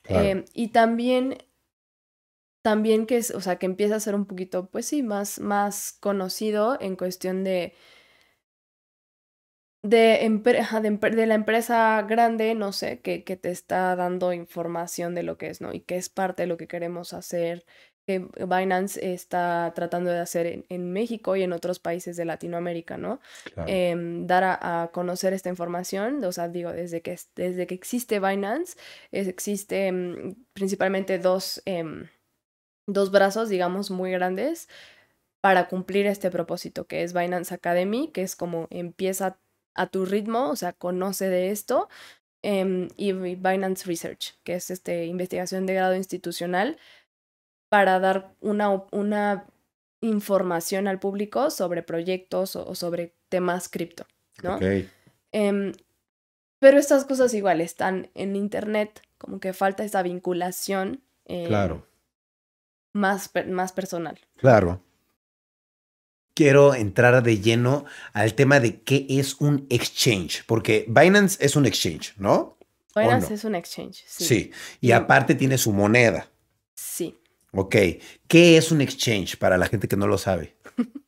Claro. Eh, y también, también que es, o sea, que empieza a ser un poquito, pues sí, más, más conocido en cuestión de de, de, la empresa grande, no sé, que, que te está dando información de lo que es, ¿no? Y que es parte de lo que queremos hacer, que Binance está tratando de hacer en, en México y en otros países de Latinoamérica, ¿no? Claro. Em, dar a, a conocer esta información, o sea, digo, desde que, es- desde que existe Binance, es- existe em, principalmente dos, em, dos brazos, digamos, muy grandes para cumplir este propósito, que es Binance Academy, que es como empieza a tu ritmo, o sea, conoce de esto, em, y Binance Research, que es este, investigación de grado institucional para dar una, una información al público sobre proyectos o, o sobre temas cripto, ¿no? Ok. Em, pero estas cosas igual están en internet, como que falta esa vinculación em, Claro. más, más personal. Claro. Quiero entrar de lleno al tema de qué es un exchange, porque Binance es un exchange, ¿no? Binance no? es un exchange, sí. Sí. Y Y- aparte tiene su moneda. Sí. Ok. ¿Qué es un exchange para la gente que no lo sabe?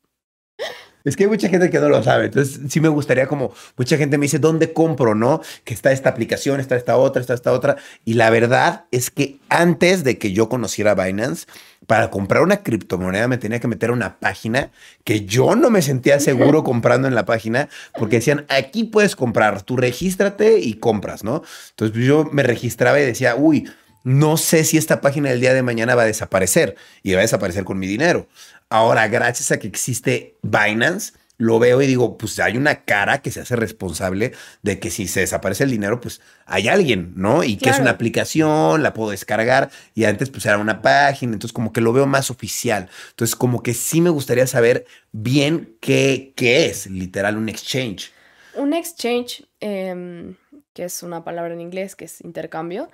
Es que hay mucha gente que no lo sabe. Entonces, sí me gustaría como, mucha gente me dice, ¿dónde compro? ¿No? Que está esta aplicación, está esta otra, está esta otra. Y la verdad es que antes de que yo conociera Binance, para comprar una criptomoneda me tenía que meter a una página que yo no me sentía seguro comprando en la página porque decían, aquí puedes comprar, tú regístrate y compras, ¿no? Entonces pues, yo me registraba y decía, uy, no sé si esta página el día de mañana va a desaparecer y va a desaparecer con mi dinero. Ahora, gracias a que existe Binance, lo veo y digo, pues hay una cara que se hace responsable de que si se desaparece el dinero, pues hay alguien, ¿no? Y que es una aplicación, la puedo descargar y antes pues era una página, entonces como que lo veo más oficial. Entonces como que sí me gustaría saber bien qué, qué es literal un exchange. Un exchange, em, que es una palabra en inglés que es intercambio,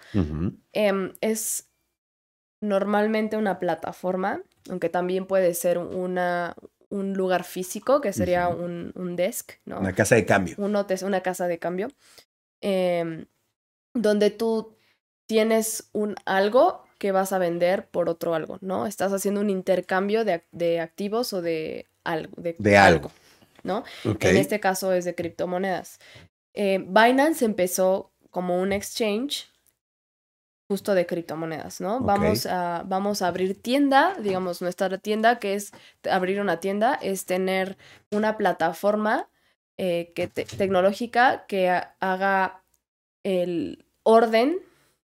em, es normalmente una plataforma, aunque también puede ser una, un lugar físico, que sería un, un desk, ¿no? Una casa de cambio. un una casa de cambio, em, donde tú tienes un algo que vas a vender por otro algo, ¿no? Estás haciendo un intercambio de, de activos o de algo. De, De algo. ¿no? En este caso es de criptomonedas. Eh, Binance empezó como un exchange justo de criptomonedas, ¿no? Vamos, a, vamos a abrir tienda, digamos, nuestra tienda, que es abrir una tienda, es tener una plataforma eh, que te- tecnológica que ha- haga el orden,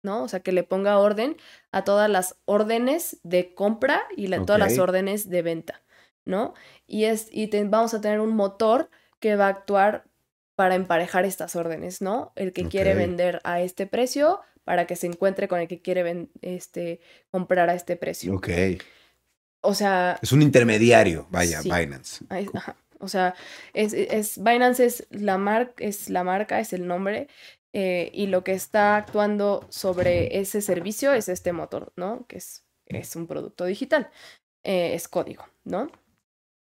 ¿no? O sea, que le ponga orden a todas las órdenes de compra y la- todas las órdenes de venta, ¿no? Y, es, y te- vamos a tener un motor que va a actuar para emparejar estas órdenes, ¿no? El que quiere vender a este precio para que se encuentre con el que quiere este, comprar a este precio. Ok. O sea, Es un intermediario, vaya, Sí. Binance. Ajá. O sea, es, es, Binance es la, mar- es la marca, es el nombre, eh, y lo que está actuando sobre ese servicio es este motor, ¿no? Que es, es un producto digital, eh, es código, ¿no?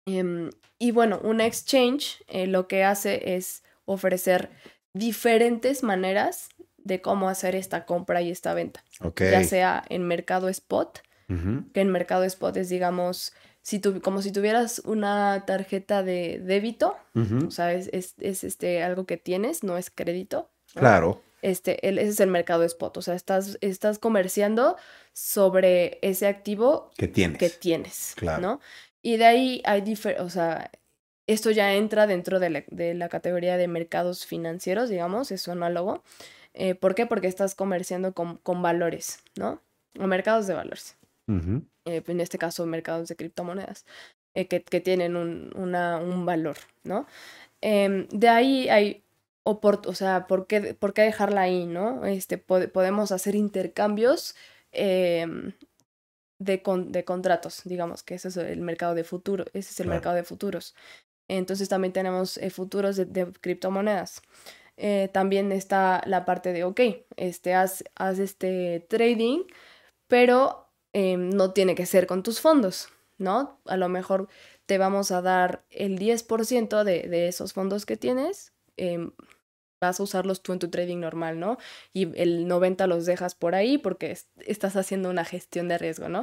Em, y bueno, un exchange eh, lo que hace es ofrecer diferentes maneras de cómo hacer esta compra y esta venta Ok. ya sea en mercado spot, que en mercado spot es, digamos, si tu, como si tuvieras una tarjeta de débito, o sea, es, este, algo que tienes, no es crédito. Claro. Este, ese es el mercado spot, o sea, estás, estás comerciando sobre ese activo que tienes. Que tienes, claro. ¿no? Y de ahí hay diferentes, o sea, esto ya entra dentro de la, categoría de mercados financieros, digamos, es su análogo. Eh, ¿Por qué? Porque estás comerciando con, valores, ¿no? O mercados de valores. Eh, en este caso, mercados de criptomonedas, eh, que, tienen un, un, valor, ¿no? Em, de ahí hay, o, o sea, ¿por qué, ¿por qué, dejarla ahí, no? Este, podemos hacer intercambios em, de, de, contratos, digamos, que ese es el mercado de futuro, ese es el mercado de futuros. Entonces también tenemos futuros de, criptomonedas. Eh, también está la parte de, ok, este, haz, este trading, pero em, no tiene que ser con tus fondos, ¿no? A lo mejor te vamos a dar el 10% de, de esos fondos que tienes, em, vas a usarlos tú en tu trading normal, ¿no? Y el 90 los dejas por ahí porque estás haciendo una gestión de riesgo, ¿no?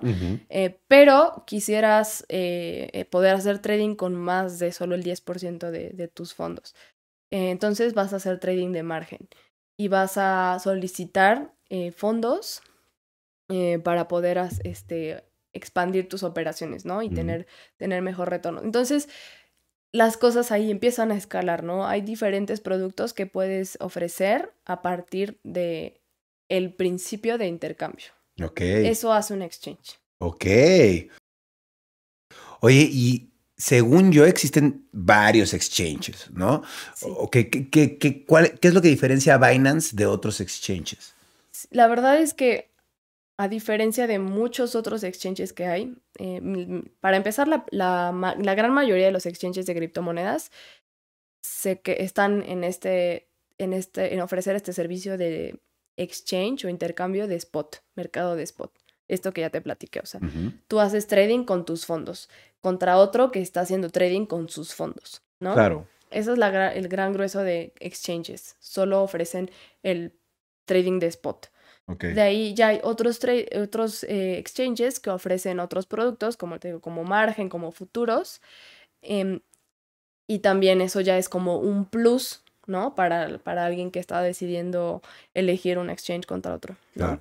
Eh, pero quisieras eh, poder hacer trading con más de solo el 10% de, de, tus fondos. Entonces vas a hacer trading de margen y vas a solicitar fondos para poder este, expandir tus operaciones, ¿no? Y tener, tener mejor retorno. Entonces, las cosas ahí empiezan a escalar, ¿no? Hay diferentes productos que puedes ofrecer a partir de el principio de intercambio. Ok. Eso hace un exchange. Ok. Oye, y según yo existen varios exchanges, ¿no? Sí. ¿qué, qué, cuál, ¿Qué es lo que diferencia a Binance de otros exchanges? La verdad es que a diferencia de muchos otros exchanges que hay, eh, para empezar, la, la, gran mayoría de los exchanges de criptomonedas sé que están en este, en este, en ofrecer este servicio de exchange o intercambio de spot, mercado de spot. Esto que ya te platiqué, o sea, tú haces trading con tus fondos contra otro que está haciendo trading con sus fondos, ¿no? Claro. Eso es la, el gran grueso de exchanges. Solo ofrecen el trading de spot. De ahí ya hay otros, otros eh, exchanges que ofrecen otros productos, como te digo, como margen, como futuros. Em, y también eso ya es como un plus, ¿no? Para, para alguien que está decidiendo elegir un exchange contra otro. ¿no?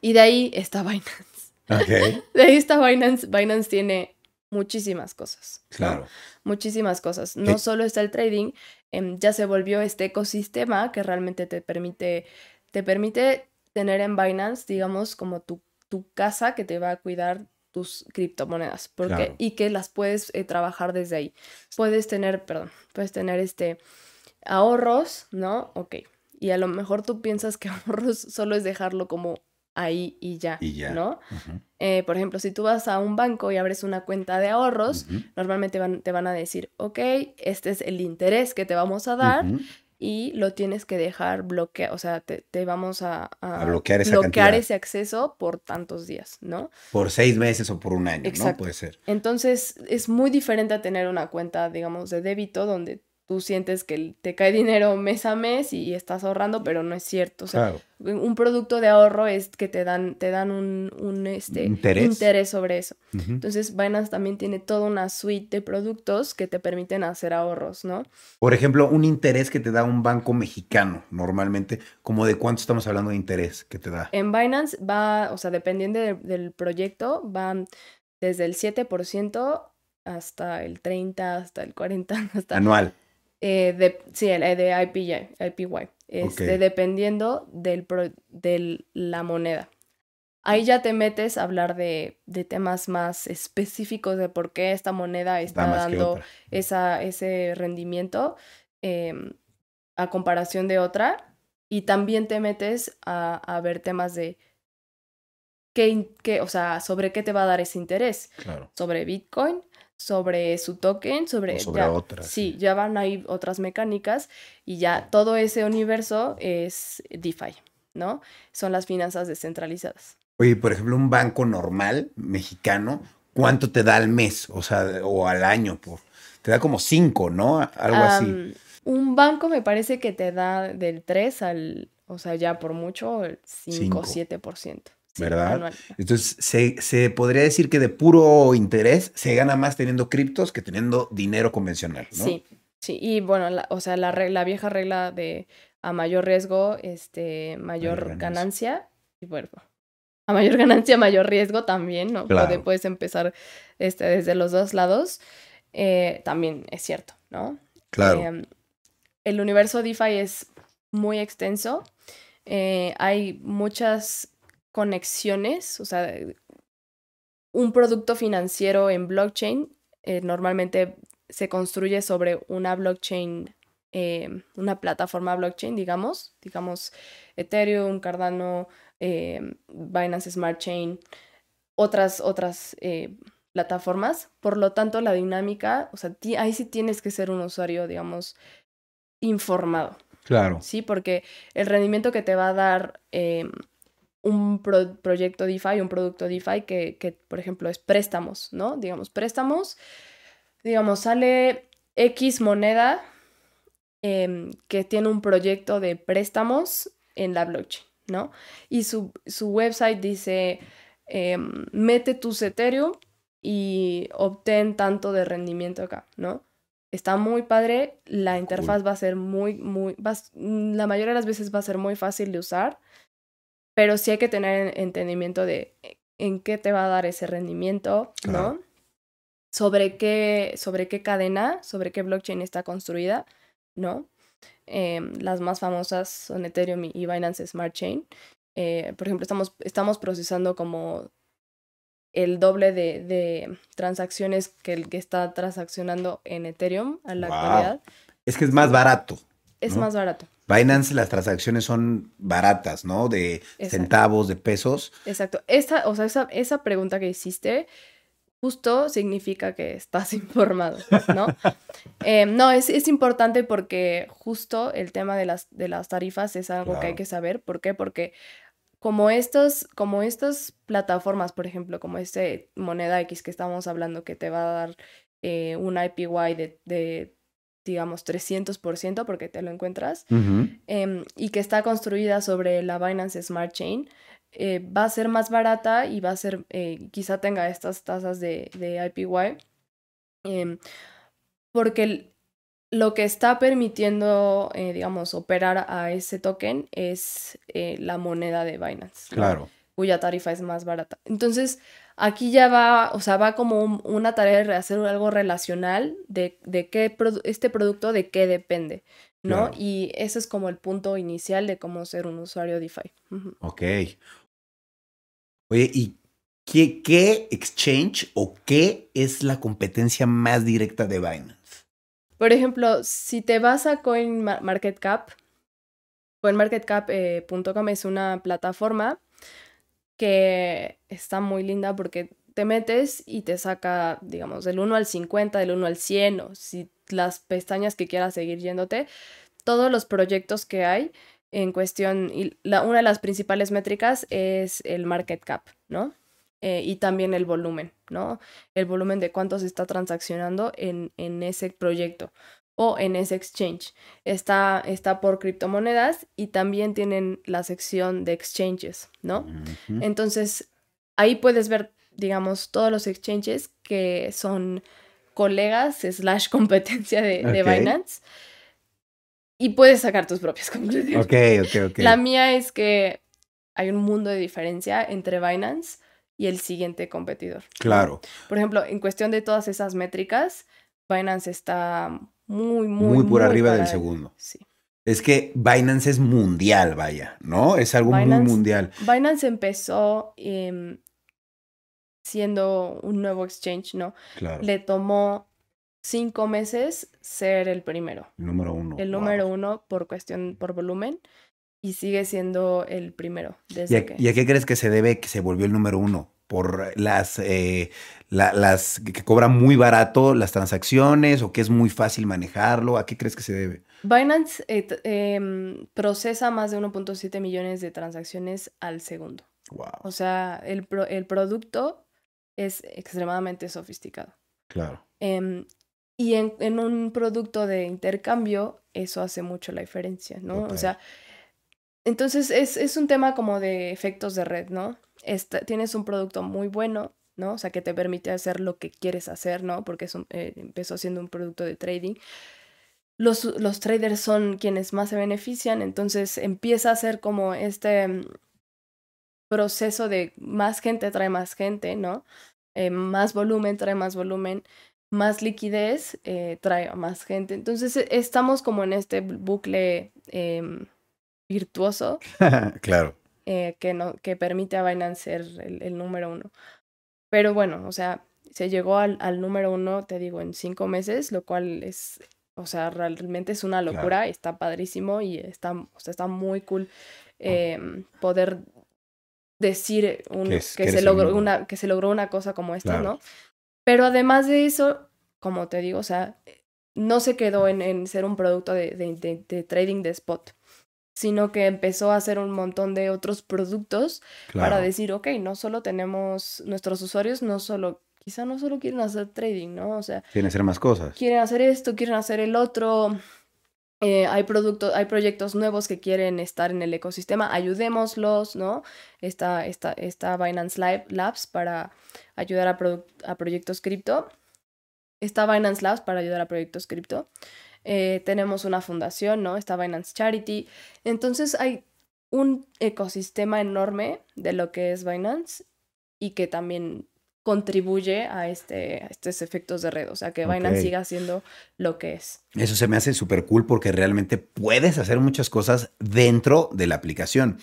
Y de ahí está Binance. De ahí está Binance. Binance tiene muchísimas cosas. Claro. Muchísimas cosas. No solo está el trading, em, ya se volvió este ecosistema que realmente te permite te permite tener en Binance, digamos, como tu, tu casa que te va a cuidar tus criptomonedas porque y que las puedes eh, trabajar desde ahí. Puedes tener, perdón, puedes tener este ahorros, ¿no? Ok. Y a lo mejor tú piensas que ahorros solo es dejarlo como ahí y ya, ¿no? Eh, por ejemplo, si tú vas a un banco y abres una cuenta de ahorros, normalmente te van a decir, ok, este es el interés que te vamos a dar y lo tienes que dejar bloqueado, o sea, te, vamos a, bloquear, ese acceso por tantos días, ¿no? Por seis meses o por un año, ¿no? Puede ser. Entonces, es muy diferente a tener una cuenta, digamos, de débito donde tú sientes que te cae dinero mes a mes y estás ahorrando, pero no es cierto. O sea, un producto de ahorro es que te dan, te dan un, un este, ¿Interés? sobre eso. Entonces, Binance también tiene toda una suite de productos que te permiten hacer ahorros, ¿no? Por ejemplo, un interés que te da un banco mexicano, normalmente, como de cuánto estamos hablando de interés que te da. En Binance va, o sea, dependiendo del proyecto, van desde el 7% hasta el 30, hasta el 40, hasta... Anual. Eh, de, sí, de IPY, IPY este, dependiendo del de la moneda. Ahí ya te metes a hablar de, de, temas más específicos de por qué esta moneda está dando esa, ese rendimiento em, a comparación de otra. Y también te metes a, a ver temas de qué, qué, o sea, sobre qué te va a dar ese interés. Sobre Bitcoin, sobre su token, sobre, otras. Sí, ya van ahí otras mecánicas y ya todo ese universo es DeFi, ¿no? Son las finanzas descentralizadas. Oye, por ejemplo, un banco normal mexicano, ¿cuánto te da al mes? O sea, o al año, por, te da como 5, ¿no? Algo así. Un banco me parece que te da del 3 al, o sea, ya por mucho, el 5 o 7%. ¿Verdad? Entonces, se, se, podría decir que de puro interés se gana más teniendo criptos que teniendo dinero convencional, ¿no? Sí, sí. Y bueno, o sea, la, la vieja regla de a mayor riesgo, este, mayor, ganancia. Y bueno, a mayor ganancia, mayor riesgo también, ¿no? Claro. Puedes empezar este, desde los dos lados. Eh, también es cierto, ¿no? Claro. Em, el universo DeFi es muy extenso. Eh, hay muchas conexiones, o sea, un producto financiero en blockchain eh, normalmente se construye sobre una blockchain, eh, una plataforma blockchain, digamos, digamos Ethereum, Cardano, Binance Smart Chain, otras, otras plataformas. Por lo tanto, la dinámica, o sea, ahí sí tienes que ser un usuario, digamos, informado. Claro. Sí, porque el rendimiento que te va a dar un proyecto DeFi, un producto DeFi que, que, por ejemplo, es préstamos, ¿no? Digamos, préstamos, digamos, sale X moneda em, que tiene un proyecto de préstamos en la blockchain, ¿no? Y su, su website dice, em, mete tus Ethereum y obtén tanto de rendimiento acá, ¿no? Está muy padre, la interfaz va a ser muy, muy, la mayoría de las veces va a ser muy fácil de usar, pero sí hay que tener entendimiento de eh, en qué te va a dar ese rendimiento, ¿no? Sobre qué, sobre qué cadena, sobre qué blockchain está construida, ¿no? Em, las más famosas son Ethereum y Binance Smart Chain. Eh, por ejemplo, estamos, estamos procesando como el doble de, transacciones que el que está transaccionando en Ethereum a la actualidad. Es que es más barato. Es más barato. Binance las transacciones son baratas, ¿no? De centavos, de pesos. Exacto. Esta, o sea, esa, esa pregunta que hiciste justo significa que estás informado, ¿no? Eh, no, es, es, importante porque justo el tema de las, de las tarifas es algo que hay que saber. ¿Por qué? Porque como estos, como estas plataformas, por ejemplo, como este moneda X que estamos hablando que te va a dar eh, un IPY de, de digamos, 300% porque te lo encuentras, em, y que está construida sobre la Binance Smart Chain, eh, va a ser más barata y va a ser, eh, quizá tenga estas tasas de, de IPY, em, porque lo que está permitiendo, eh, digamos, operar a ese token es eh, la moneda de Binance. Claro. Cuya tarifa es más barata. Entonces, aquí ya va, o sea, va como una tarea de hacer algo relacional de, de qué este producto de qué depende, ¿no? Y ese es como el punto inicial de cómo ser un usuario DeFi. Ok. Oye, ¿y qué, qué exchange o qué es la competencia más directa de Binance? Por ejemplo, si te vas a CoinMarketCap, CoinMarketCap.com es una plataforma que está muy linda porque te metes y te saca, digamos, del 1 al 50, del 1 al 100, o si las pestañas que quieras seguir yéndote, todos los proyectos que hay en cuestión, y la, una de las principales métricas es el market cap, ¿no? Eh, y también el volumen, ¿no? El volumen de cuánto se está transaccionando en, en ese proyecto o en ese exchange. Está, está por criptomonedas y también tienen la sección de exchanges, ¿no? Entonces, ahí puedes ver, digamos, todos los exchanges que son colegas slash competencia de, de Binance y puedes sacar tus propias conclusiones. Ok, ok, ok. La mía es que hay un mundo de diferencia entre Binance y el siguiente competidor. Claro. Por ejemplo, en cuestión de todas esas métricas, Binance está muy, muy, muy por arriba del segundo. Sí. Es que Binance es mundial, vaya, ¿no? Es algo muy mundial. Binance empezó em, siendo un nuevo exchange, ¿no? Claro. Le tomó cinco meses ser el primero. El número uno. El número uno por cuestión, por volumen y sigue siendo el primero. Desde ¿Y, a, ¿Y a qué crees que se debe que se volvió el número uno? ¿Por las, eh, las que cobran muy barato las transacciones o que es muy fácil manejarlo? ¿A qué crees que se debe? Binance eh, em, procesa más de 1.7 millones de transacciones al segundo. Wow. O sea, el, el producto es extremadamente sofisticado. Claro. Em, y en, en, un producto de intercambio, eso hace mucho la diferencia, ¿no? O sea, entonces es, es, un tema como de efectos de red, ¿no? tienes un producto muy bueno, ¿no? O sea, que te permite hacer lo que quieres hacer, ¿no? Porque eh, empezó siendo un producto de trading. Los, los, traders son quienes más se benefician, entonces empieza a ser como este mm, proceso de más gente trae más gente, ¿no? Eh, más volumen trae más volumen, más liquidez eh, trae más gente. Entonces e, estamos como en este bucle em, virtuoso. claro. que, no, que permite a Binance ser el, el número uno. Pero bueno, o sea, se llegó al, al, número uno, te digo, en cinco meses, lo cual es, o sea, realmente es una locura, está padrísimo y está, o sea, está muy cool eh, poder decir un, que, se logró una, que se logró una cosa como esta, ¿no? Pero además de eso, como te digo, o sea, no se quedó en, en ser un producto de, de, de trading de spot sino que empezó a hacer un montón de otros productos para decir, ok, no solo tenemos nuestros usuarios, no solo, quizá no solo quieren hacer trading, ¿no? O sea, quieren hacer más cosas. Quieren hacer esto, quieren hacer el otro. Eh, hay productos, hay proyectos nuevos que quieren estar en el ecosistema, ayudémoslos, ¿no? Está, está, está Binance Live Labs para ayudar a, a proyectos cripto. Está Binance Labs para ayudar a proyectos cripto. Eh, tenemos una fundación, ¿no? Está Binance Charity. Entonces hay un ecosistema enorme de lo que es Binance y que también contribuye a, este, estos efectos de red, o sea, que Binance siga siendo lo que es. Eso se me hace súper cool porque realmente puedes hacer muchas cosas dentro de la aplicación.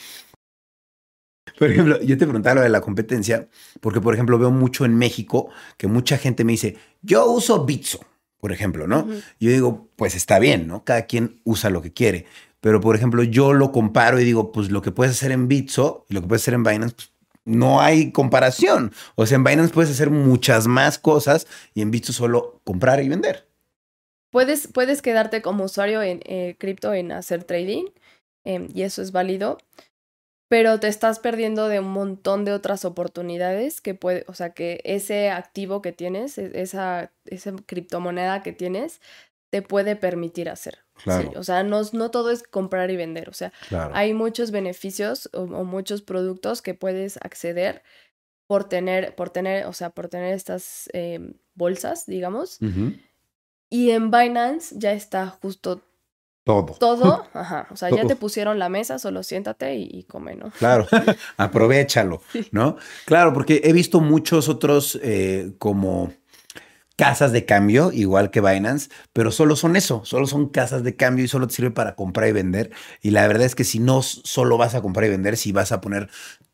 Por ejemplo, yo te preguntaba lo de la competencia, porque por ejemplo veo mucho en México que mucha gente me dice, yo uso Bitso por ejemplo, ¿no? Yo digo, pues está bien, ¿no? Cada quien usa lo que quiere. Pero, por ejemplo, yo lo comparo y digo, pues lo que puedes hacer en Bitso y lo que puedes hacer en Binance, pues, no hay comparación. O sea, en Binance puedes hacer muchas más cosas y en Bitso solo comprar y vender. Puedes, puedes quedarte como usuario en eh, cripto en hacer trading em, y eso es válido pero te estás perdiendo de un montón de otras oportunidades que puede, o sea, que ese activo que tienes, e, esa, esa criptomoneda que tienes, te puede permitir hacer. Claro. O sea, no, no todo es comprar y vender. O sea, hay muchos beneficios o, muchos productos que puedes acceder por tener, por tener, o sea, por tener estas em, bolsas, digamos. Y en Binance ya está justo todo. Todo, ajá. O sea, ya te pusieron la mesa, solo siéntate y, come, ¿no? Claro, aprovechalo, ¿no? Claro, porque he visto muchos otros eh, como casas de cambio, igual que Binance, pero solo son eso, solo son casas de cambio y solo te sirve para comprar y vender. Y la verdad es que si no solo vas a comprar y vender, si vas a poner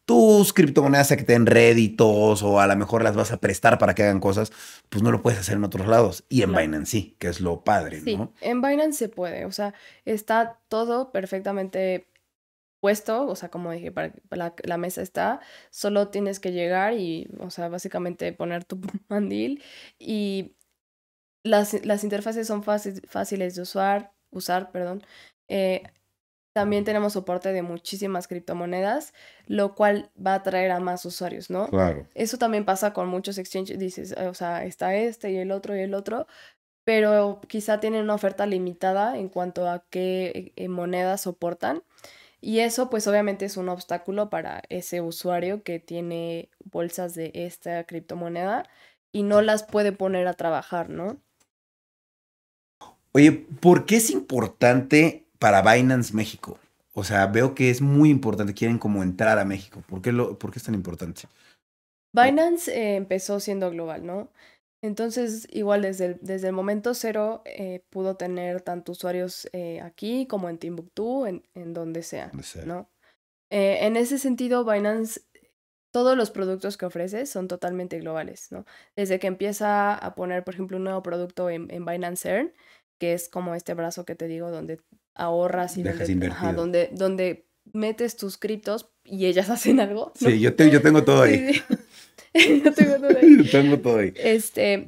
tus criptomonedas a que te den réditos o a lo mejor las vas a prestar para que hagan cosas, pues no lo puedes hacer en otros lados. Y en Binance sí, que es lo padre, sí, En Binance se puede, o sea, está todo perfectamente puesto, o sea, como dije, para, la, la, mesa está, solo tienes que llegar y, o sea, básicamente poner tu mandil y las, las interfaces son fáciles de usar, usar, perdón. Eh, también tenemos soporte de muchísimas criptomonedas, lo cual va a atraer a más usuarios, ¿no? Claro. Eso también pasa con muchos exchanges, dices, o sea, está este y el otro y el otro, pero quizá tienen una oferta limitada en cuanto a qué eh, monedas soportan. Y eso pues obviamente es un obstáculo para ese usuario que tiene bolsas de esta criptomoneda y no las puede poner a trabajar, ¿no? Oye, ¿por qué es importante para Binance México? O sea, veo que es muy importante, quieren como entrar a México. ¿Por qué, lo, por qué es tan importante? Binance eh, empezó siendo global, ¿no? Entonces, igual desde el, desde el momento cero eh, pudo tener tanto usuarios eh, aquí como en Timbuktu, en, en donde sea, ¿no? en ese sentido, Binance, todos los productos que ofrece son totalmente globales, ¿no? Desde que empieza a poner, por ejemplo, un nuevo producto en, en Binance Earn, que es como este brazo que te digo, donde ahorras y donde, donde, donde, metes tus criptos y ellas hacen algo. Sí, yo, te, yo tengo todo ahí. yo tengo todo ahí. tengo todo ahí. Este,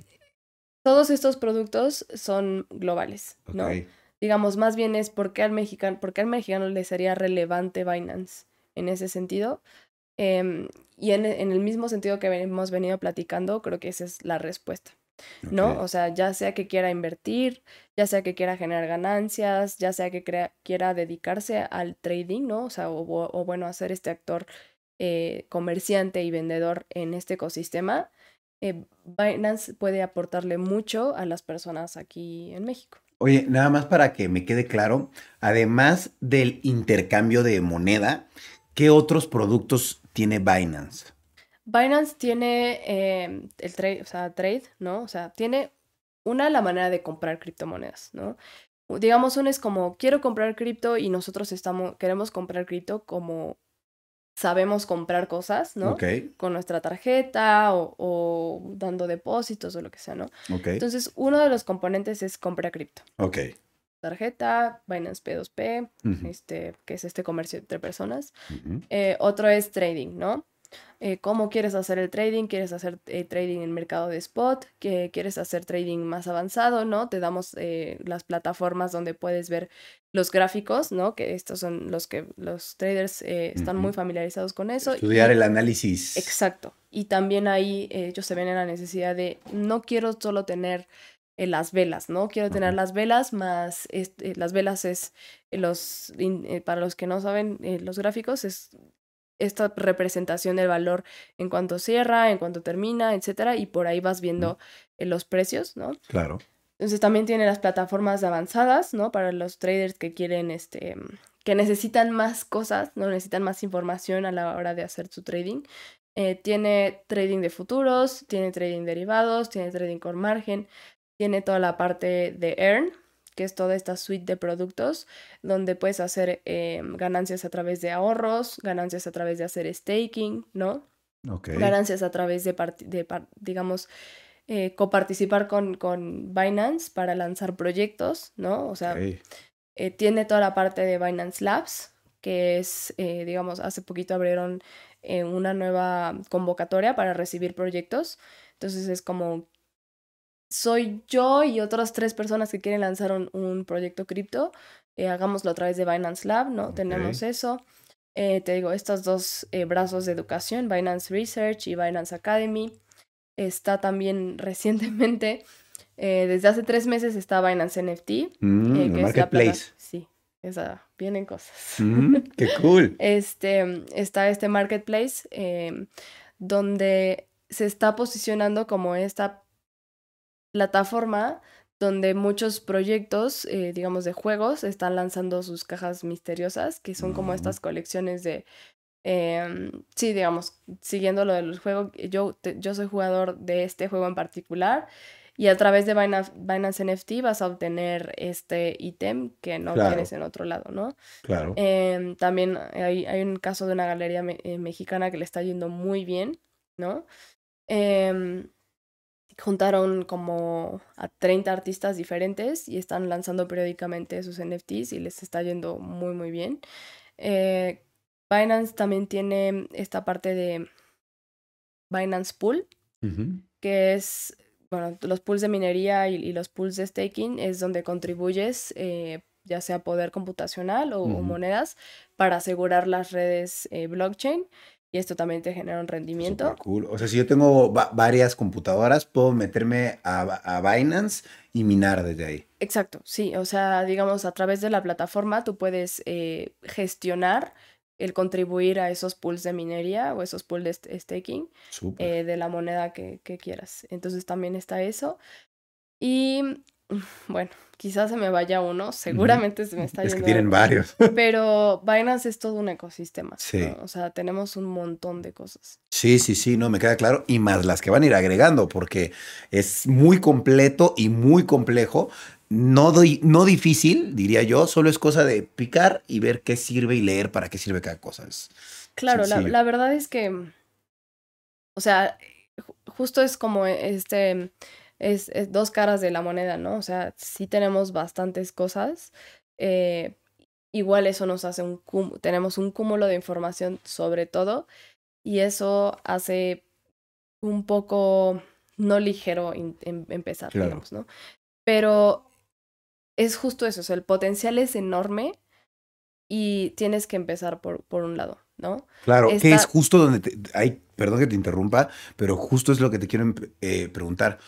todos estos productos son globales, ¿no? Digamos, más bien es por qué al mexicano, por qué al mexicano le sería relevante Binance en ese sentido. Em, y en, en, el mismo sentido que hemos venido platicando, creo que esa es la respuesta. ¿No? O sea, ya sea que quiera invertir, ya sea que quiera generar ganancias, ya sea que crea- quiera dedicarse al trading, ¿no? O sea, o, o- o bueno, hacer este actor eh, comerciante y vendedor en este ecosistema, eh, Binance puede aportarle mucho a las personas aquí en México. Oye, nada más para que me quede claro, además del intercambio de moneda, ¿qué otros productos tiene Binance? Binance tiene eh, el trade, o sea, trade, ¿no? O sea, tiene una la manera de comprar criptomonedas, ¿no? Digamos, uno es como, quiero comprar cripto y nosotros estamos, queremos comprar cripto como sabemos comprar cosas, ¿no? Ok, Con nuestra tarjeta o, o dando depósitos o lo que sea, ¿no? ok, Entonces, uno de los componentes es compra cripto. ok. Tarjeta, Binance P2P, Ujú, este, que es este comercio entre personas. Eh, otro es trading, ¿no? Eh, ¿Cómo quieres hacer el trading? ¿Quieres hacer eh, trading en mercado de spot? ¿Que ¿Quieres hacer trading más avanzado? ¿No? Te damos eh, las plataformas donde puedes ver los gráficos, ¿no? Que estos son los que los traders están muy familiarizados con eso. Estudiar y- el análisis. Exacto. Y también ahí ellos se ven en la necesidad de, no quiero solo tener las velas, ¿no? Quiero tener las velas más, este, las velas es, los, para los que no saben, los gráficos es esta representación del valor en cuanto cierra, en cuanto termina, etcétera, y por ahí vas viendo eh, los precios, ¿no? Claro. Entonces también tiene las plataformas avanzadas, ¿no? Para los traders que quieren, este, que necesitan más cosas, ¿no? Necesitan más información a la hora de hacer su trading. Eh, tiene trading de futuros, tiene trading derivados, tiene trading con margen, tiene toda la parte de earn, que es toda esta suite de productos donde puedes hacer eh, ganancias a través de ahorros, ganancias a través de hacer staking, ¿no? Ok. ganancias a través de, de digamos, eh, coparticipar con, con Binance para lanzar proyectos, ¿no? O sea, eh, tiene toda la parte de Binance Labs, que es, eh, digamos, hace poquito abrieron una nueva convocatoria para recibir proyectos. Entonces es como, soy yo y otras tres personas que quieren lanzar un, un proyecto cripto, eh, hagámoslo a través de Binance Lab, ¿no? Tenemos eso. Eh, te digo, estos dos eh, brazos de educación, Binance Research y Binance Academy. Está también recientemente, desde hace tres meses está Binance NFT. Mm, que es la plata- marketplace. Sí, esa, vienen cosas. Mm, qué cool. Este, está este marketplace donde se está posicionando como esta plataforma donde muchos proyectos, eh, digamos, de juegos están lanzando sus cajas misteriosas, que son como estas colecciones de... em, sí, digamos, siguiendo lo del juego, yo, te- yo soy jugador de este juego en particular y a través de Binance, Binance NFT vas a obtener este ítem que no Claro. tienes en otro lado, ¿no? Claro. Em, también hay, hay un caso de una galería me- eh, mexicana que le está yendo muy bien, ¿no? Em, juntaron como a 30 artistas diferentes y están lanzando periódicamente sus NFTs y les está yendo muy, muy bien. Eh, Binance también tiene esta parte de Binance Pool, que es, bueno, los pools de minería y, y los pools de staking es donde contribuyes, eh, ya sea poder computacional o, monedas, para asegurar las redes eh, blockchain. Y esto también te genera un rendimiento. Súper cool. O sea, si yo tengo va- varias computadoras, puedo meterme a, a Binance y minar desde ahí. Exacto, sí. O sea, digamos, a través de la plataforma tú puedes eh, gestionar el contribuir a esos pools de minería o esos pools de st- staking. Eh, de la moneda que, que quieras. Entonces también está eso. Y mm, bueno, quizás se me vaya uno, seguramente se me está es que yendo tienen varios. Pero Binance es todo un ecosistema. Sí. ¿no? O sea, tenemos un montón de cosas. Sí, sí, sí, no, me queda claro. Y más las que van a ir agregando, porque es muy completo y muy complejo. No, doy, no difícil, diría yo, solo es cosa de picar y ver qué sirve y leer para qué sirve cada cosa. Es- Claro, la, verdad es que, o sea, ju- justo es como este, es, es dos caras de la moneda, ¿no? O sea, sí tenemos bastantes cosas. eh, igual eso nos hace un, cum- tenemos un cúmulo de información sobre todo y eso hace un poco no ligero in- em- empezar, Claro. digamos, ¿no? Pero es justo eso, o sea, el potencial es enorme y tienes que empezar por, por un lado, ¿no? Claro, que es justo donde te, hay, perdón que te interrumpa, pero justo es lo que te quiero empe- eh, preguntar.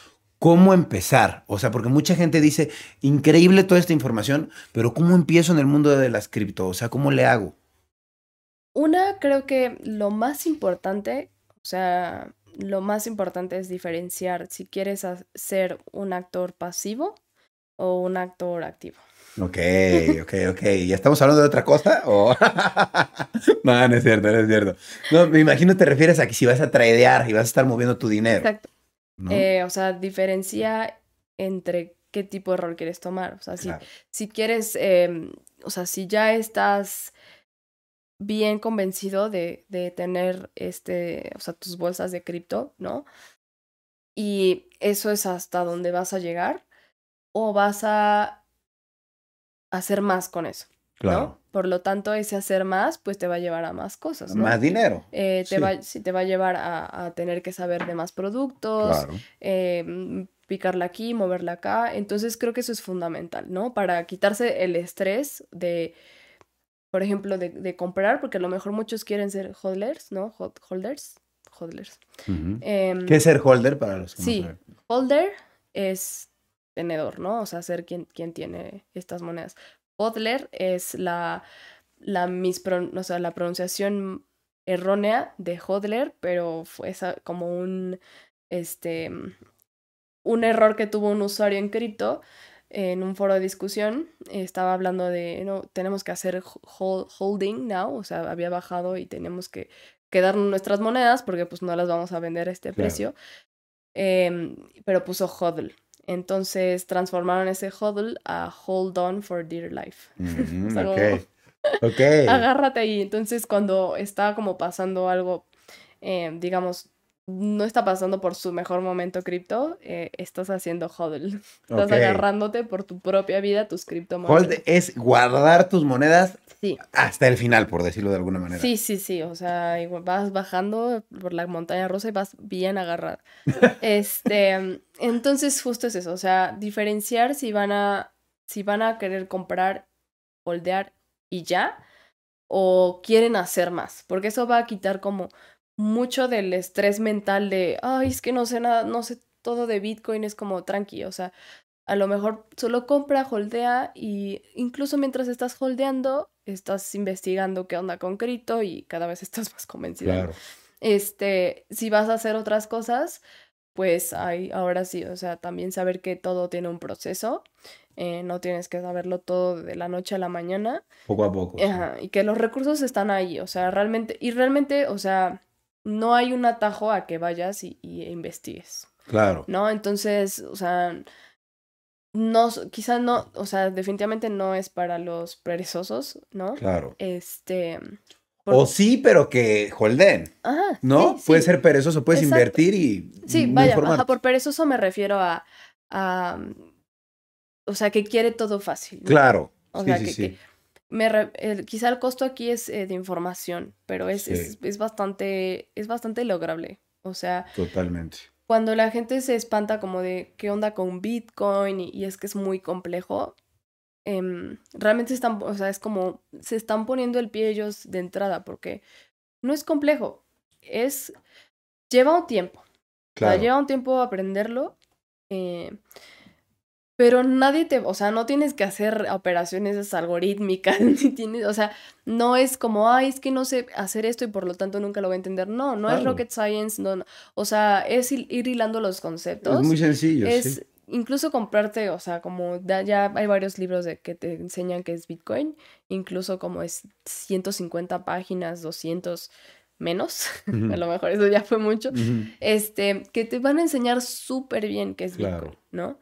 ¿Cómo empezar? O sea, porque mucha gente dice, increíble toda esta información, pero ¿cómo empiezo en el mundo de las cripto? O sea, ¿cómo le hago? Una, creo que lo más importante, o sea, lo más importante es diferenciar si quieres ser un actor pasivo o un actor activo. Ok, ok, ok. ¿Ya estamos hablando de otra cosa? ¿O... no, no es cierto, no es cierto. No, me imagino te refieres a que si vas a tradear y vas a estar moviendo tu dinero. Exacto. Eh, o sea, diferencia entre qué tipo de rol quieres tomar. O sea, si, si quieres, em, o sea, si ya estás bien convencido de, de tener este, o sea, tus bolsas de cripto, ¿no? Y eso es hasta donde vas a llegar o vas a hacer más con eso. Claro. Por lo tanto, ese hacer más, pues te va a llevar a más cosas. Más dinero. Eh, te, va, sí, te va a llevar a, a, tener que saber de más productos, claro. eh, picarla aquí, moverla acá. Entonces creo que eso es fundamental, ¿no? Para quitarse el estrés de, por ejemplo, de, de comprar, porque a lo mejor muchos quieren ser holders, ¿no? holders. Hodlers. eh, ¿Qué es ser holder para los que Sí, holder es tenedor, ¿no? O sea, ser quien, quien tiene estas monedas. Hodler es la, la, mispron o sea, la pronunciación errónea de Hodler, pero fue como un, este, un error que tuvo un usuario en cripto en un foro de discusión. Estaba hablando de, no, tenemos que hacer holding now, o sea, había bajado y tenemos que quedar nuestras monedas porque pues no las vamos a vender a este claro. precio. Eh, pero puso hodl. Entonces transformaron ese hodl a hold on for dear life. Mm, o sea, ok. okay. Agárrate ahí. Entonces cuando está como pasando algo, eh, digamos, no está pasando por su mejor momento cripto, eh, estás haciendo hodl. Estás okay. agarrándote por tu propia vida tus criptomonedas. Hold es guardar tus monedas sí. hasta el final, por decirlo de alguna manera. Sí, sí, sí. O sea, vas bajando por la montaña rusa y vas bien agarrado. este, entonces, justo es eso. O sea, diferenciar si van a, si van a querer comprar, holdear y ya, o quieren hacer más. Porque eso va a quitar como mucho del estrés mental de, ay, es que no sé nada, no sé todo de Bitcoin, es como tranqui, o sea, a lo mejor solo compra, holdea y incluso mientras estás holdeando, estás investigando qué onda con cripto y cada vez estás más convencido. Claro. Este, si vas a hacer otras cosas, pues hay, ahora sí, o sea, también saber que todo tiene un proceso. Eh, no tienes que saberlo todo de la noche a la mañana. Poco a poco. Ajá, y que los recursos están ahí, o sea, realmente, y realmente, o sea, no hay un atajo a que vayas y, y investigues. Claro. ¿No? Entonces, o sea, no, quizá no, o sea, definitivamente no es para los perezosos, ¿no? Claro. Este. Por... O sí, pero que holden. Ajá. ¿No? Sí, puedes sí. ser perezoso, puedes Exacto. invertir y. Sí, vaya, ajá, por perezoso me refiero a, a. O sea, que quiere todo fácil. ¿no? Claro. O sí, sea, sí, que, sí. que me re- el- quizá el costo aquí es eh, de información, pero es, Sí. es, es bastante, es bastante lograble. O sea, Totalmente. cuando la gente se espanta como de qué onda con Bitcoin y, y es que es muy complejo, em, realmente están, o sea, es como se están poniendo el pie ellos de entrada porque no es complejo, es lleva un tiempo, o sea, Claro. lleva un tiempo aprenderlo, eh, pero nadie te, o sea, no tienes que hacer operaciones algorítmicas, ni tienes, o sea, no es como, ay, es que no sé hacer esto y por lo tanto nunca lo voy a entender. No, no es rocket science, no, no. O sea, es ir ir hilando los conceptos. Es muy sencillo, Es sí. incluso comprarte, o sea, como da- ya hay varios libros de que te enseñan qué es Bitcoin, incluso como es 150 páginas, 200 menos, a lo mejor eso ya fue mucho, este, que te van a enseñar súper bien qué es Claro. Bitcoin, ¿no?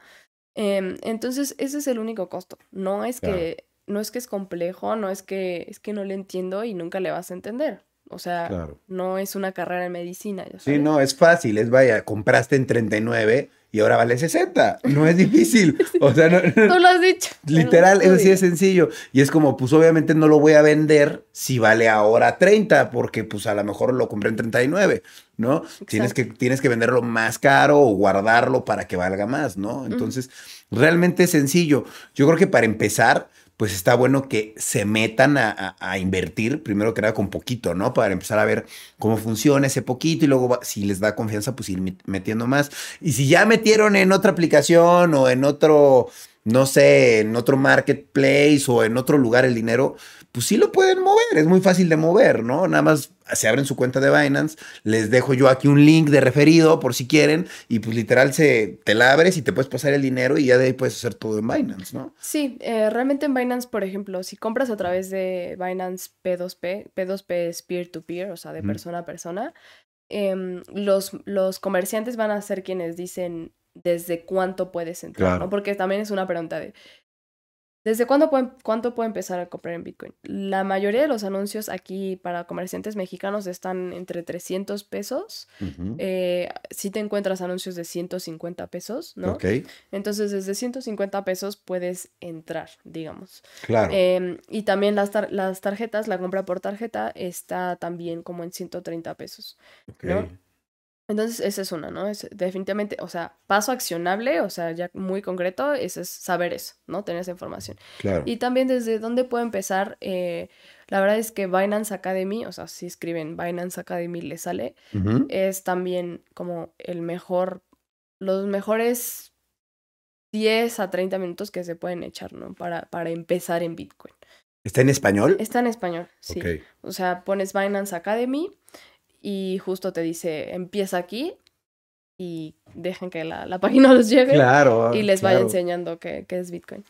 Em, entonces, ese es el único costo. No es Claro. que, no es que es complejo, no es que, es que no le entiendo y nunca le vas a entender. O sea, Claro. no es una carrera en medicina, Sí, no, es fácil, es vaya, compraste en 39 y ahora vale 60. No es difícil. O sea, no- Tú lo has dicho. literal, es así de dices. sencillo. Y es como, pues obviamente no lo voy a vender si vale ahora 30, porque pues a lo mejor lo compré en 39, ¿no? Tienes que, tienes que venderlo más caro o guardarlo para que valga más, ¿no? Entonces, realmente es sencillo. Yo creo que para empezar, pues está bueno que se metan a, invertir, primero que nada con poquito, ¿no? Para empezar a ver cómo funciona ese poquito y luego si les da confianza, pues ir metiendo más. Y si ya metieron en otra aplicación o en otro, no sé, en otro marketplace o en otro lugar el dinero, pues sí lo pueden mover, es muy fácil de mover, ¿no? Nada más se abren su cuenta de Binance, les dejo yo aquí un link de referido por si quieren y pues literal se, te la abres y te puedes pasar el dinero y ya de ahí puedes hacer todo en Binance, ¿no? Sí, eh, realmente en Binance, por ejemplo, si compras a través de Binance P2P, P2P es peer-to-peer, o sea, de persona a persona, em, los, los comerciantes van a ser quienes dicen desde cuánto puedes entrar, ¿no? Porque también es una pregunta de, ¿Desde cuándo cuánto puede empezar a comprar en Bitcoin? La mayoría de los anuncios aquí para comerciantes mexicanos están entre 300 pesos. Eh, si te encuentras anuncios de 150 pesos, ¿no? Ok. Entonces, desde 150 pesos puedes entrar, digamos. Claro. Em, y también las, las tarjetas, la compra por tarjeta está también como en 130 pesos. ¿no? Entonces, esa es una, ¿no? Es definitivamente, o sea, paso accionable, o sea, ya muy concreto, es saber eso, ¿no? Tener esa información. Claro. Y también desde dónde puedo empezar, eh, la verdad es que Binance Academy, o sea, si escriben Binance Academy le sale, es también como el mejor, los mejores 10 a 30 minutos que se pueden echar, ¿no? Para, para empezar en Bitcoin. ¿Está en español? Está en español, sí. O sea, pones Binance Academy y justo te dice, empieza aquí y dejen que la, página los llegue claro, y les vaya enseñando qué, es Bitcoin.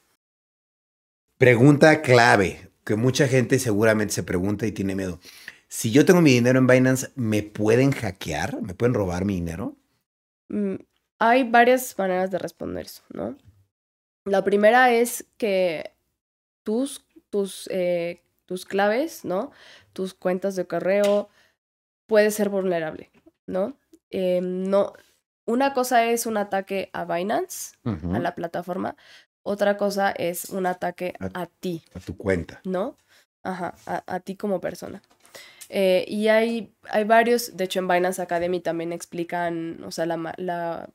Pregunta clave, que mucha gente seguramente se pregunta y tiene miedo. Si yo tengo mi dinero en Binance, ¿me pueden hackear? ¿Me pueden robar mi dinero? Mm, hay varias maneras de responder eso, ¿no? La primera es que tus, tus, eh, tus claves, ¿no? Tus cuentas de correo, puede ser vulnerable, ¿no? Em, no, una cosa es un ataque a Binance, a la plataforma, otra cosa es un ataque a, ti. A tu cuenta. ¿No? Ajá, a, ti como persona. Eh, y hay, hay varios, de hecho en Binance Academy también explican, o sea, la, la,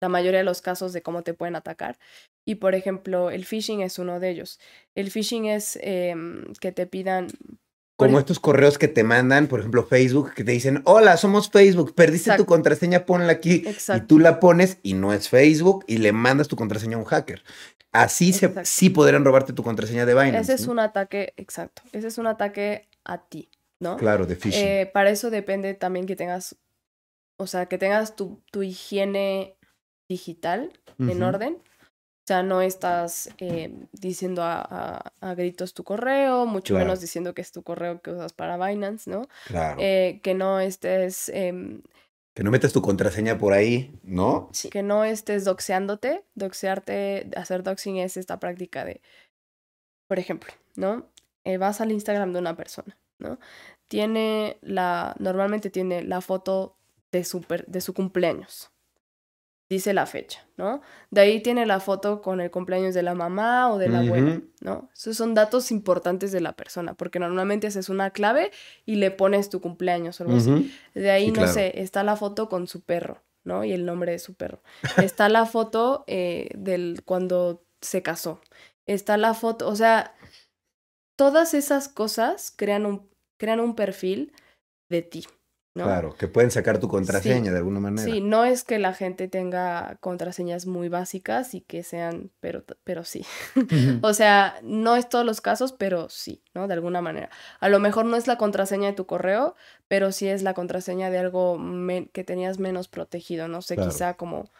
la mayoría de los casos de cómo te pueden atacar. Y por ejemplo, el phishing es uno de ellos. El phishing es em, que te pidan como estos correos que te mandan, por ejemplo, Facebook, que te dicen, hola, somos Facebook, perdiste tu contraseña, ponla aquí. Y tú la pones y no es Facebook y le mandas tu contraseña a un hacker. Así se, sí podrían robarte tu contraseña de Binance. Ese es un ataque, exacto. Ese es un ataque a ti, ¿no? Claro, de phishing. Eh, para eso depende también que tengas, o sea, que tengas tu, tu higiene digital en orden sea, no estás eh, diciendo a, gritos tu correo, mucho menos diciendo que es tu correo que usas para Binance, ¿no? Claro. Eh, que no estés... Em, que no metas tu contraseña por ahí, ¿no? Sí, que no estés doxeándote. Doxearte, hacer doxing es esta práctica de, por ejemplo, ¿no? Eh, vas al Instagram de una persona, ¿no? Tiene la, normalmente tiene la foto de su, de su cumpleaños, dice la fecha, ¿no? De ahí tiene la foto con el cumpleaños de la mamá o de la abuela, ¿no? Esos son datos importantes de la persona, porque normalmente haces una clave y le pones tu cumpleaños o algo así. De ahí, no sé, está la foto con su perro, ¿no? Y el nombre de su perro. Está la foto eh, del cuando se casó. Está la foto, o sea, todas esas cosas crean un, crean un perfil de ti. Claro, que pueden sacar tu contraseña de alguna manera. Sí, no es que la gente tenga contraseñas muy básicas y que sean, pero, pero sí. o sea, no es todos los casos, pero sí, ¿no? De alguna manera. A lo mejor no es la contraseña de tu correo, pero sí es la contraseña de algo que tenías menos protegido, no sé, quizá como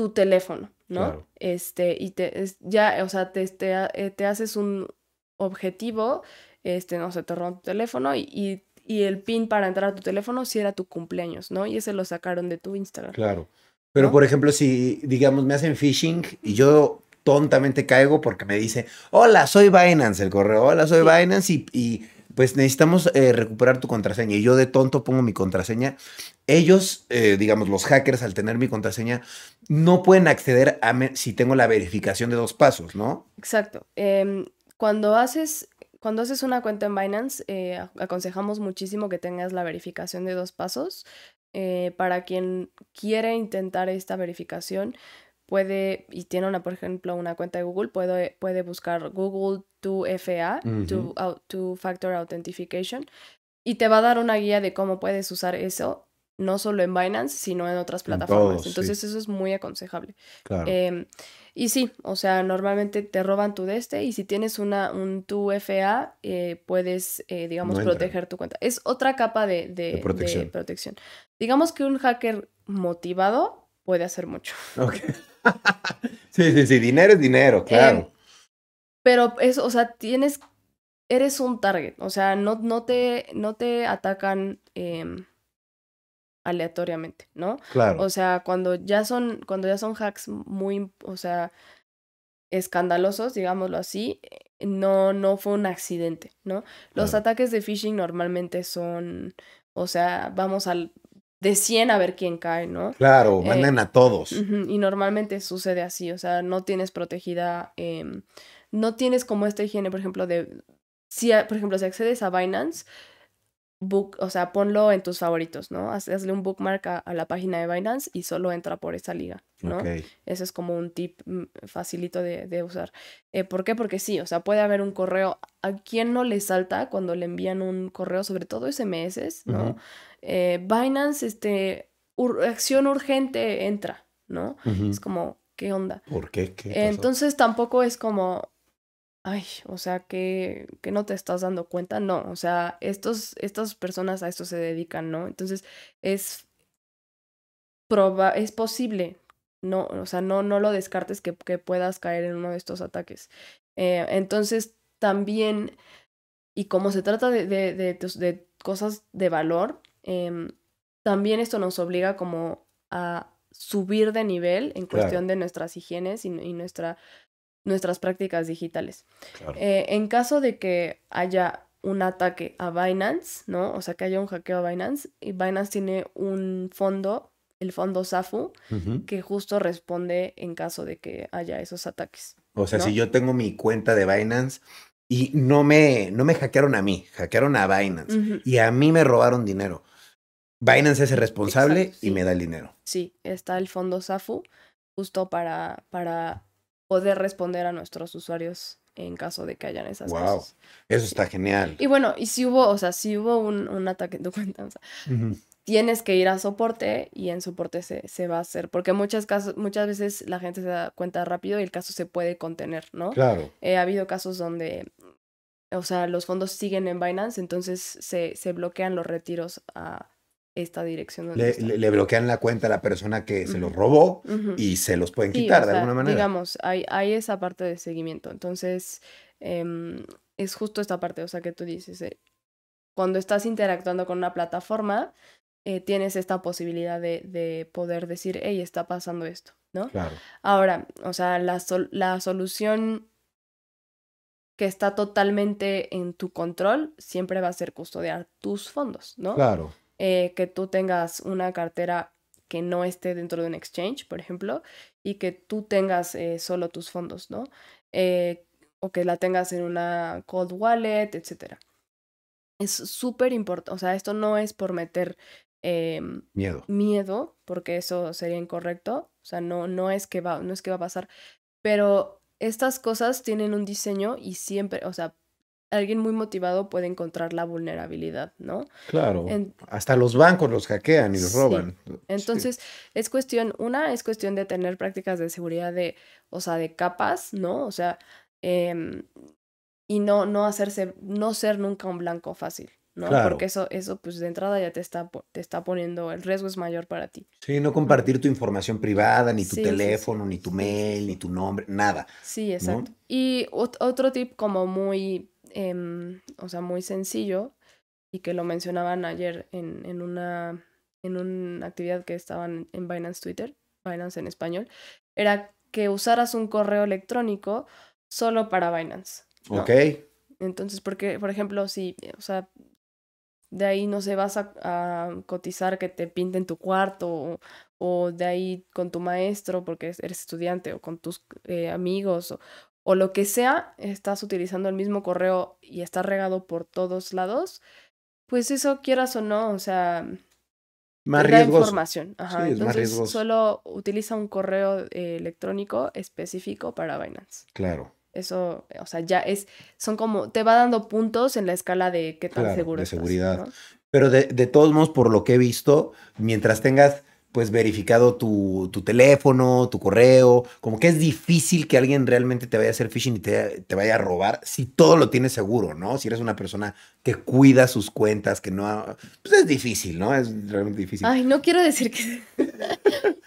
tu teléfono, ¿no? Este, y te, ya, o sea, te, te, eh, te, haces un objetivo, este, no sé, te rompe tu teléfono y y el pin para entrar a tu teléfono si era tu cumpleaños, ¿no? Y ese lo sacaron de tu Instagram. Claro. Pero, por ejemplo, si, digamos, me hacen phishing y yo tontamente caigo porque me dice, hola, soy Binance, el correo, hola, soy Binance y, pues necesitamos eh, recuperar tu contraseña. Y yo de tonto pongo mi contraseña. Ellos, eh, digamos, los hackers, al tener mi contraseña, no pueden acceder a si tengo la verificación de dos pasos, ¿no? Exacto. Em, cuando haces cuando haces una cuenta en Binance, eh, aconsejamos muchísimo que tengas la verificación de dos pasos. Eh, para quien quiere intentar esta verificación, puede, y tiene una, por ejemplo, una cuenta de Google, puede, puede buscar Google 2FA, Ujú. Two Factor Authentication, y te va a dar una guía de cómo puedes usar eso, no solo en Binance, sino en otras En plataformas. sí. Entonces eso es muy aconsejable. Claro. Em, y sí, o sea, normalmente te roban tu de este y si tienes una, un tu FA, eh, puedes, eh, digamos, No proteger tu cuenta. Es otra capa de, de- de protección. protección. Digamos que un hacker motivado puede hacer mucho. Ok. sí, sí, sí. Dinero es dinero, claro. Em, pero eso, o sea, tienes, eres un target, o sea, no, no, te, no te atacan em, aleatoriamente, ¿no? claro. O sea, cuando ya son, cuando ya son hacks muy, o sea, escandalosos, digámoslo así, eh, no, no fue un accidente, ¿no? Los Claro. ataques de phishing normalmente son, o sea, vamos al de 100 a ver quién cae, ¿no? claro, eh, mandan a todos. Y normalmente sucede así, o sea, no tienes protegida, em, no tienes como esta higiene, por ejemplo, de, si, por ejemplo, si accedes a Binance, book, o sea, ponlo en tus favoritos, ¿no? Haz- Hazle un bookmark a, a la página de Binance y solo entra por esa liga, ¿no? Ok. Ese es como un tip mm, facilito de, de usar. Eh, ¿Por qué? Porque sí, o sea, puede haber un correo. ¿A quién no le salta cuando le envían un correo, sobre todo SMS, ¿no? Eh, Binance, este, ur- acción urgente, entra, ¿no? Es como, ¿qué onda? ¿Por qué? ¿Qué pasó? Entonces tampoco es como, ay, o sea, que, que no te estás dando cuenta, no, o sea, estos, estas personas a esto se dedican, ¿no? Entonces es, proba es posible, no, o sea, no, no lo descartes que, que puedas caer en uno de estos ataques. Eh, entonces también, y como se trata de, de, de, cosas de valor, em, también esto nos obliga como a subir de nivel en Claro. cuestión de nuestras higienes y, y nuestra, nuestras prácticas digitales. Claro. Eh, en caso de que haya un ataque a Binance, ¿no? O sea, que haya un hackeo a Binance, y Binance tiene un fondo, el fondo SAFU, que justo responde en caso de que haya esos ataques. O sea, ¿no? si yo tengo mi cuenta de Binance y no me, no me hackearon a mí, hackearon a Binance y a mí me robaron dinero. Binance es el responsable Exacto, y me da el dinero. Sí, está el fondo SAFU justo para, para poder responder a nuestros usuarios en caso de que hayan esas Wow. cosas. Eso está genial. Y bueno, y si hubo, o sea, si hubo un, un ataque en tu cuenta, o sea, Ujú. tienes que ir a soporte y en soporte se, se va a hacer, porque muchas, casos, muchas veces la gente se da cuenta rápido y el caso se puede contener, ¿no? Claro. Eh, ha habido casos donde, o sea, los fondos siguen en Binance, entonces se, se bloquean los retiros a esta dirección donde Le, le- le bloquean la cuenta a la persona que se los robó y se los pueden Sí, quitar de sea, alguna manera. Digamos, hay, hay esa parte de seguimiento. Entonces, em, es justo esta parte, o sea, que tú dices, eh, cuando estás interactuando con una plataforma, eh, tienes esta posibilidad de, de poder decir, hey, está pasando esto, ¿no? Claro. Ahora, o sea, la, sol- la solución que está totalmente en tu control siempre va a ser custodiar tus fondos, ¿no? Claro. Eh, que tú tengas una cartera que no esté dentro de un exchange, por ejemplo, y que tú tengas eh, solo tus fondos, ¿no? Eh, o que la tengas en una cold wallet, etcétera. Es súper importante, o sea, esto no es por meter em, Miedo. miedo, porque eso sería incorrecto, o sea, no, no, es que va, no es que va a pasar, pero estas cosas tienen un diseño y siempre, o sea, alguien muy motivado puede encontrar la vulnerabilidad, ¿no? Claro. En- Hasta los bancos los hackean y los Sí. roban. Entonces, es cuestión, una es cuestión de tener prácticas de seguridad de, o sea, de capas, ¿no? O sea, em, y no, no hacerse, no ser nunca un blanco fácil, ¿no? Claro. Porque eso, eso, pues de entrada ya te está, po- te está poniendo, el riesgo es mayor para ti. Sí, no compartir tu información privada, ni tu Sí, sí, sí. teléfono, ni tu mail, ni tu nombre, nada. Sí, exacto. Y ot- otro tip como muy, em, o sea, muy sencillo, y que lo mencionaban ayer en, en una, en una actividad que estaban en Binance Twitter, Binance en español, era que usaras un correo electrónico solo para Binance. ¿no? ¿Ok? Entonces, porque, por ejemplo, si, o sea, de ahí no sé, vas a, a cotizar que te pinten tu cuarto, o, o de ahí con tu maestro, porque es- eres estudiante, o con tus eh, amigos, o, o lo que sea, estás utilizando el mismo correo y está regado por todos lados, pues eso quieras o no, o sea, Más te da riesgoso. información. Ajá. Sí, más Entonces, solo utiliza un correo eh, electrónico específico para Binance. Claro, Eso, o sea, ya es, son como, te va dando puntos en la escala de qué tan Claro, seguro de estás, seguridad. ¿no? pero de, de todos modos, por lo que he visto, mientras tengas pues verificado tu, tu teléfono, tu correo, como que es difícil que alguien realmente te vaya a hacer phishing y te, te vaya a robar si todo lo tienes seguro, ¿no? Si eres una persona que cuida sus cuentas, que no... ha- Pues es difícil, ¿no? Es realmente difícil. Ay, no quiero decir que...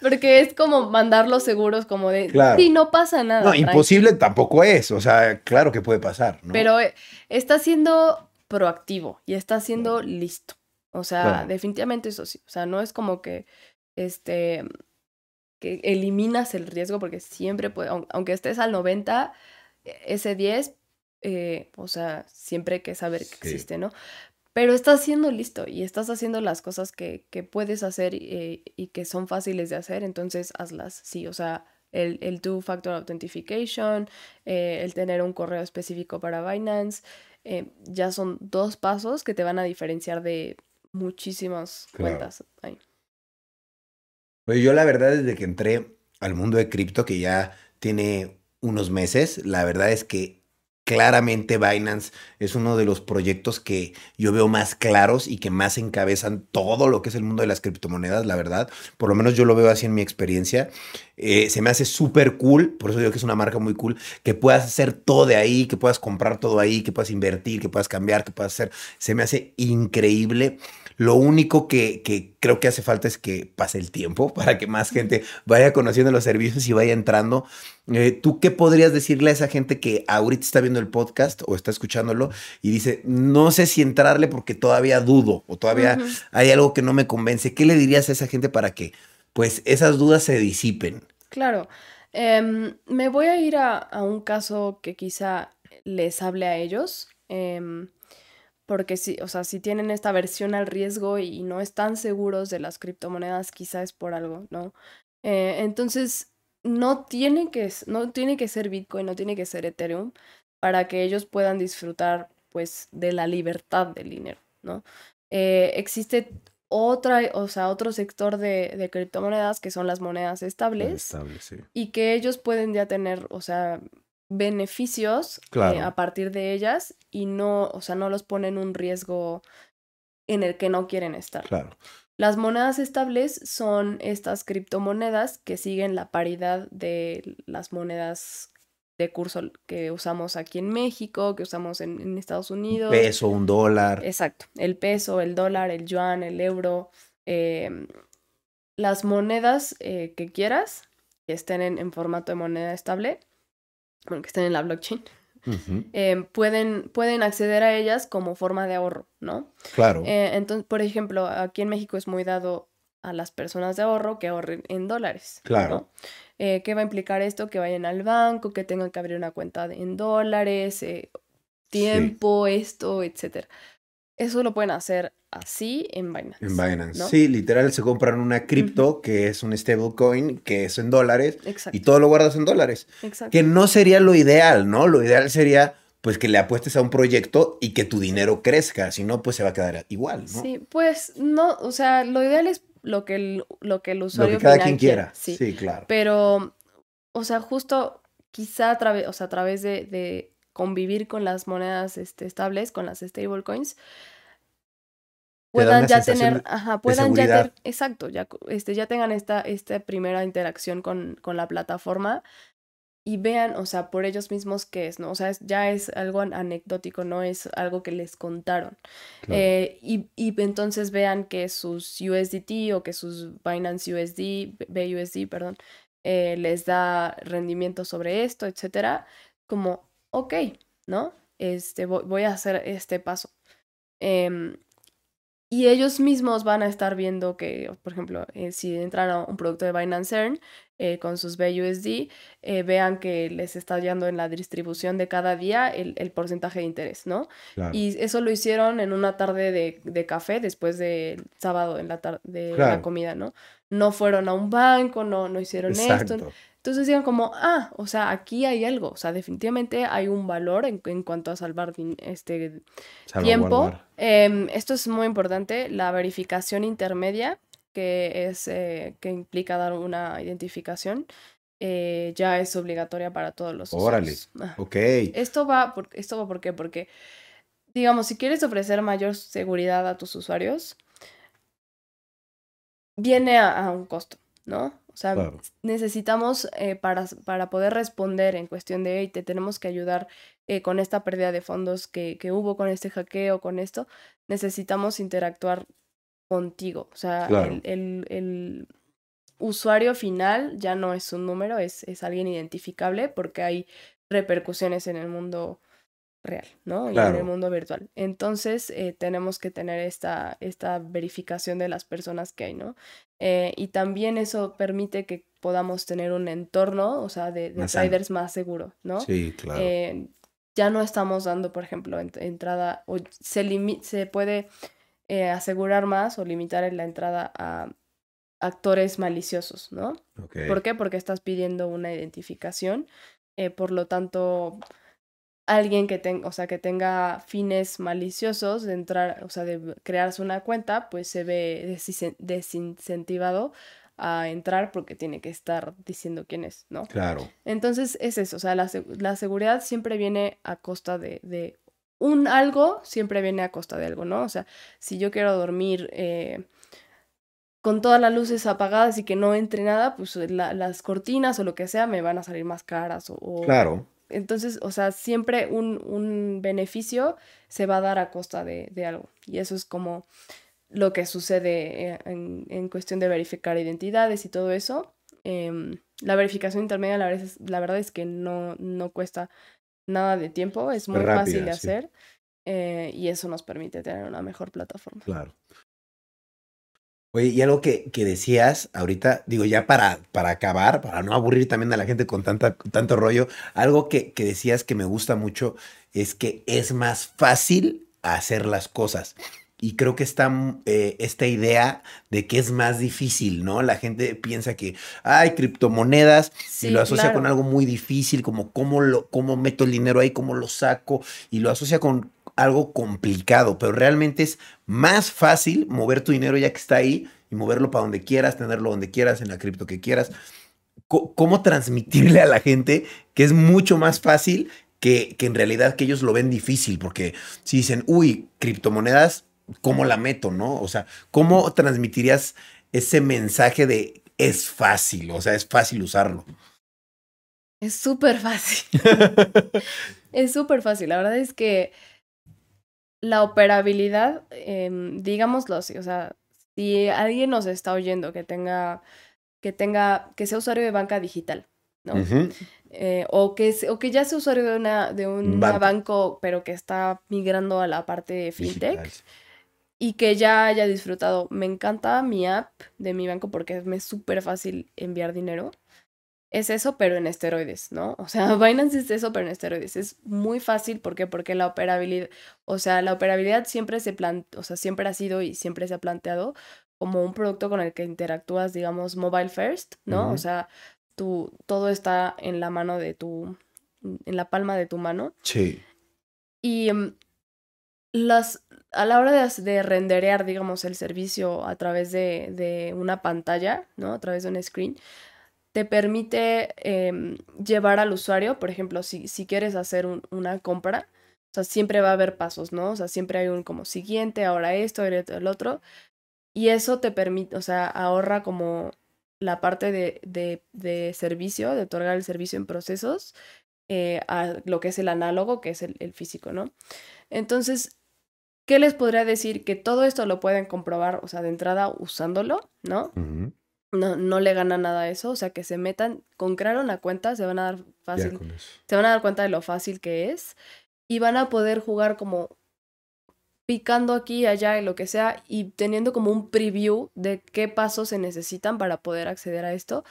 Porque es como mandar los seguros como de... Claro. Sí, no pasa nada. no, tranqui". imposible tampoco es, o sea, claro que puede pasar, ¿no? Pero eh, está siendo proactivo y está siendo listo. O sea, Claro. definitivamente eso sí. O sea, no es como que este que eliminas el riesgo porque siempre puede, aun- aunque estés al 90, eh, ese 10, eh, o sea, siempre hay que saber que Sí. existe, ¿no? Pero estás siendo listo y estás haciendo las cosas que, que puedes hacer eh, y que son fáciles de hacer, entonces hazlas, sí, o sea, el, el two-factor authentication, eh, el tener un correo específico para Binance, eh, ya son dos pasos que te van a diferenciar de muchísimas Claro. cuentas. ahí. Pues yo la verdad desde que entré al mundo de cripto, que ya tiene unos meses, la verdad es que claramente Binance es uno de los proyectos que yo veo más claros y que más encabezan todo lo que es el mundo de las criptomonedas, la verdad. Por lo menos yo lo veo así en mi experiencia. Eh, se me hace súper cool, por eso digo que es una marca muy cool, que puedas hacer todo de ahí, que puedas comprar todo ahí, que puedas invertir, que puedas cambiar, que puedas hacer. Se me hace increíble. Lo único que, que creo que hace falta es que pase el tiempo para que más gente vaya conociendo los servicios y vaya entrando. Eh, ¿Tú qué podrías decirle a esa gente que ahorita está viendo el podcast o está escuchándolo y dice, no sé si entrarle porque todavía dudo o todavía hay algo que no me convence? ¿Qué le dirías a esa gente para que pues esas dudas se disipen? Claro. Em, me voy a ir a, a un caso que quizá les hable a ellos. em, porque si, o sea, si tienen esta versión al riesgo y no están seguros de las criptomonedas, quizá es por algo, ¿no? Eh, entonces, no tiene que, no tiene que ser Bitcoin, no tiene que ser Ethereum para que ellos puedan disfrutar, pues, de la libertad del dinero, ¿no? Eh, existe otra, o sea, otro sector de, de criptomonedas que son las monedas estables y que ellos pueden ya tener, o sea, beneficios eh, a partir de ellas y no, o sea, no los ponen un riesgo en el que no quieren estar. Claro. Las monedas estables son estas criptomonedas que siguen la paridad de las monedas de curso que usamos aquí en México, que usamos en, en Estados Un Unidos. peso, un dólar. Exacto, el peso, el dólar, el yuan, el euro, em, las monedas eh, que quieras, que estén en, en formato de moneda estable, bueno, que estén en la blockchain, em, pueden, pueden acceder a ellas como forma de ahorro, ¿no? Claro. Eh, entonces, por ejemplo, aquí en México es muy dado a las personas de ahorro que ahorren en dólares. ¿no? Claro. Eh, ¿Qué va a implicar esto? Que vayan al banco, que tengan que abrir una cuenta en dólares, eh, tiempo, esto, etcétera. Eso lo pueden hacer así en Binance. En Binance. ¿no? Sí, literal se compran una cripto que es un stablecoin, que es en dólares, Exacto. y todo lo guardas en dólares. exacto. Que no sería lo ideal, ¿no? Lo ideal sería pues que le apuestes a un proyecto y que tu dinero crezca, si no pues se va a quedar igual, ¿no? Sí, pues no, o sea, lo ideal es lo que el, lo que el lo usuario que cada quien quiera. Sí. Sí, claro. Pero, o sea, justo quizá a través, o sea, a través de, de convivir con las monedas este, estables, con las stablecoins, puedan ya tener, ajá, puedan ya tener, exacto, ya, este, ya tengan esta, esta primera interacción con, con la plataforma y vean, o sea, por ellos mismos qué es, ¿no? O sea, es- ya es algo an- anecdótico, no es algo que les contaron. Claro. Eh, y, y entonces vean que sus USDT o que sus Binance USD, B- BUSD, perdón, eh, les da rendimiento sobre esto, etcétera, como, ok, ¿no? Este, voy, voy a hacer este paso. Em, y ellos mismos van a estar viendo que, por ejemplo, eh, si entran a un producto de Binance Earn eh, con sus BUSD, eh, vean que les está yendo en la distribución de cada día el, el porcentaje de interés, ¿no? claro. Y eso lo hicieron en una tarde de, de café después del sábado en la tarde de la Claro. comida, ¿no? No fueron a un banco, no, no hicieron esto. Entonces digan como, ah, o sea, aquí hay algo, o sea, definitivamente hay un valor en, en cuanto a salvar este tiempo. Em, esto es muy importante, la verificación intermedia que es eh, que implica dar una identificación, eh, ya es obligatoria para todos los Órale. usuarios. Ok. Esto va, por, esto va ¿por qué? Porque, digamos, si quieres ofrecer mayor seguridad a tus usuarios, viene a, a un costo, ¿no? O sea, Claro. necesitamos eh, para, para poder responder en cuestión de, hey, te tenemos que ayudar eh, con esta pérdida de fondos que, que hubo, con este hackeo, con esto, necesitamos interactuar contigo. O sea, Claro. el, el- el usuario final ya no es un número, es, es alguien identificable porque hay repercusiones en el mundo real, ¿no? Y en el mundo virtual. Entonces, eh, tenemos que tener esta, esta verificación de las personas que hay, ¿no? Eh, y también eso permite que podamos tener un entorno, o sea, de, de Más sano. traders más seguro, ¿no? Sí, claro. Eh, ya no estamos dando, por ejemplo, ent- entrada, o se, se puede asegurar más o limitar la entrada a actores maliciosos, ¿no? ¿Por qué? Porque estás pidiendo una identificación, por lo tanto, alguien que tenga, o sea, que tenga fines maliciosos de entrar, o sea, de crearse una cuenta, pues se ve desincentivado a entrar porque tiene que estar diciendo quién es, ¿no? Claro. Entonces es eso, o sea, la, la seguridad siempre viene a costa de, de un algo, siempre viene a costa de algo, ¿no? O sea, si yo quiero dormir eh, con todas las luces apagadas y que no entre nada, pues la- las cortinas o lo que sea me van a salir más caras o... o- Claro. Entonces, o sea, siempre un, un beneficio se va a dar a costa de, de algo. Y eso es como lo que sucede eh, en, en cuestión de verificar identidades y todo eso. Em, la verificación intermedia, la verdad es, la verdad es que no, no cuesta nada de tiempo, es muy Rápida, fácil de sí. hacer eh, y eso nos permite tener una mejor plataforma. Claro. Oye, y algo que, que decías ahorita, digo, ya para, para acabar, para no aburrir también a la gente con tanta, tanto rollo, algo que, que decías que me gusta mucho es que es más fácil hacer las cosas. Y creo que está mm, eh, esta idea de que es más difícil, ¿no? La gente piensa que hay criptomonedas y lo asocia claro. con algo muy difícil, como cómo, lo, cómo meto el dinero ahí, cómo lo saco, y lo asocia con algo complicado, pero realmente es más fácil mover tu dinero ya que está ahí y moverlo para donde quieras, tenerlo donde quieras, en la cripto que quieras. ¿Cómo transmitirle a la gente que es mucho más fácil que, que en realidad que ellos lo ven difícil? Porque si dicen, uy, criptomonedas, ¿cómo la meto, no? O sea, ¿cómo transmitirías ese mensaje de es fácil, o sea, es fácil usarlo? Es súper fácil. Es súper fácil. La verdad es que la operabilidad, em, digámoslo así, o sea, si alguien nos está oyendo que tenga, que tenga, que sea usuario de banca digital, ¿no? Eh, o, que, o que ya sea usuario de una, de un banco. banco, pero que está migrando a la parte de fintech Digital. y que ya haya disfrutado. Me encanta mi app de mi banco porque me es súper fácil enviar dinero. Es eso, pero en esteroides, ¿no? O sea, Binance es eso, pero en esteroides. Es muy fácil, ¿por qué? Porque la operabilidad, o sea, la operabilidad siempre se plan, o sea, siempre ha sido y siempre se ha planteado como un producto con el que interactúas, digamos, mobile first, ¿no? O sea, tu, todo está en la mano de tu, en la palma de tu mano. Sí. Y em, las, a la hora de, de renderear, digamos, el servicio a través de, de una pantalla, ¿no? A través de un screen, te permite em, llevar al usuario, por ejemplo, si, si quieres hacer un- una compra, o sea, siempre va a haber pasos, ¿no? O sea, siempre hay un como siguiente, ahora esto, el otro. Y eso te permite, o sea, ahorra como la parte de, de, de servicio, de otorgar el servicio en procesos, eh, a lo que es el análogo, que es el, físico, ¿no? Entonces, ¿qué les podría decir? Que todo esto lo pueden comprobar, o sea, de entrada usándolo, ¿no? Ujú. No, no le gana nada a eso, o sea, que se metan, con crear una cuenta se van a dar fácil, se van a dar cuenta de lo fácil que es y van a poder jugar como picando aquí allá y lo que sea y teniendo como un preview de qué pasos se necesitan para poder acceder a esto,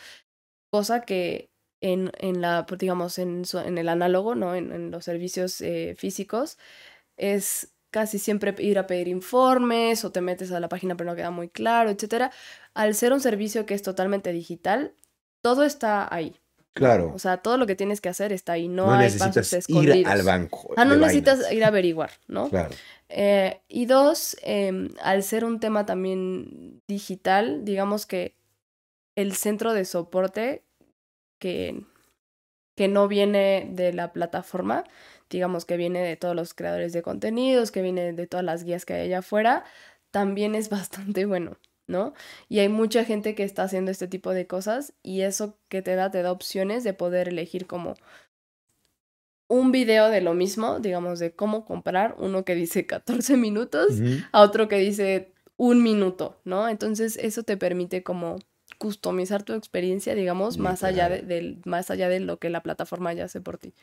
cosa que en, en la, pues, digamos, en, su- en el análogo, ¿no? En, en los servicios eh, físicos, es casi siempre ir a pedir informes o te metes a la página pero no queda muy claro, etcétera. Al ser un servicio que es totalmente digital, todo está ahí. Claro. O sea, todo lo que tienes que hacer está ahí, no, No hay necesitas pasos ir al banco. Ah, no necesitas Binance. ir a averiguar, ¿no? Claro. Eh, y dos, em, al ser un tema también digital, digamos que el centro de soporte que, que no viene de la plataforma, digamos que viene de todos los creadores de contenidos, que viene de todas las guías que hay allá afuera, también es bastante bueno, ¿no? Y hay mucha gente que está haciendo este tipo de cosas y eso que te da, te da opciones de poder elegir como un video de lo mismo, digamos, de cómo comprar, uno que dice 14 minutos, a otro que dice un minuto, ¿no? Entonces eso te permite como customizar tu experiencia, digamos, más allá de, más allá de lo que la plataforma ya hace por ti.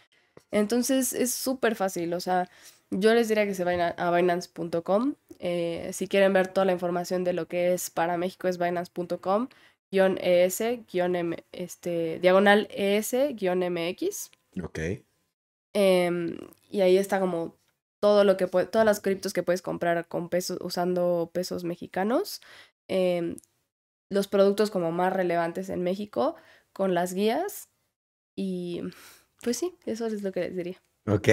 Entonces es súper fácil, o sea, yo les diría que se vayan a, Binance.com. eh, si quieren ver toda la información de lo que es para México es Binance.com, guion ES, guion M, este, diagonal ES, guion MX. Ok. Em, y ahí está como todo lo que puede, todas las criptos que puedes comprar con pesos, usando pesos mexicanos. em, los productos como más relevantes en México, con las guías. Y pues sí, eso es lo que les diría. Ok,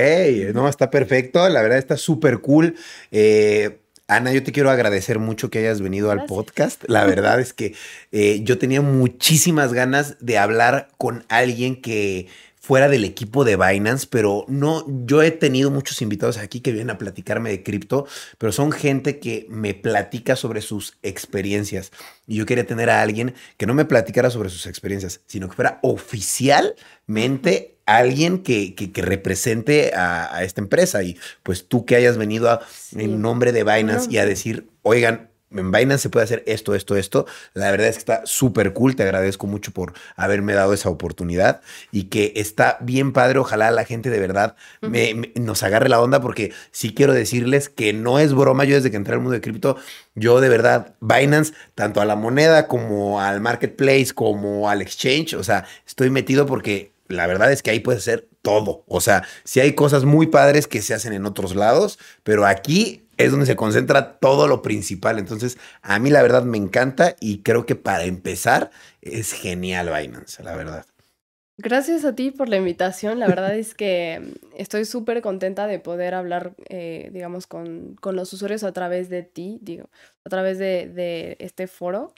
no, está perfecto. La verdad está súper cool. Eh, Ana, yo te quiero agradecer mucho que hayas venido al podcast. La verdad es que eh, yo tenía muchísimas ganas de hablar con alguien que fuera del equipo de Binance, pero no, yo he tenido muchos invitados aquí que vienen a platicarme de cripto, pero son gente que me platica sobre sus experiencias. Y yo quería tener a alguien que no me platicara sobre sus experiencias, sino que fuera oficialmente alguien que, que, que represente a, a esta empresa. Y pues tú que hayas venido a, Sí. en nombre de Binance No. y a decir, oigan, en Binance se puede hacer esto, esto, esto. La verdad es que está súper cool. Te agradezco mucho por haberme dado esa oportunidad y que está bien padre. Ojalá la gente de verdad me- me- nos agarre la onda porque sí quiero decirles que no es broma. Yo desde que entré al mundo de cripto, yo de verdad, Binance, tanto a la moneda como al marketplace, como al exchange, o sea, estoy metido porque la verdad es que ahí puedes hacer todo. O sea, sí hay cosas muy padres que se hacen en otros lados, pero aquí es donde se concentra todo lo principal. Entonces, a mí la verdad me encanta y creo que para empezar es genial Binance, la verdad. Gracias a ti por la invitación. La verdad es que estoy súper contenta de poder hablar, eh, digamos, con, con los usuarios a través de ti, digo, a través de, de este foro.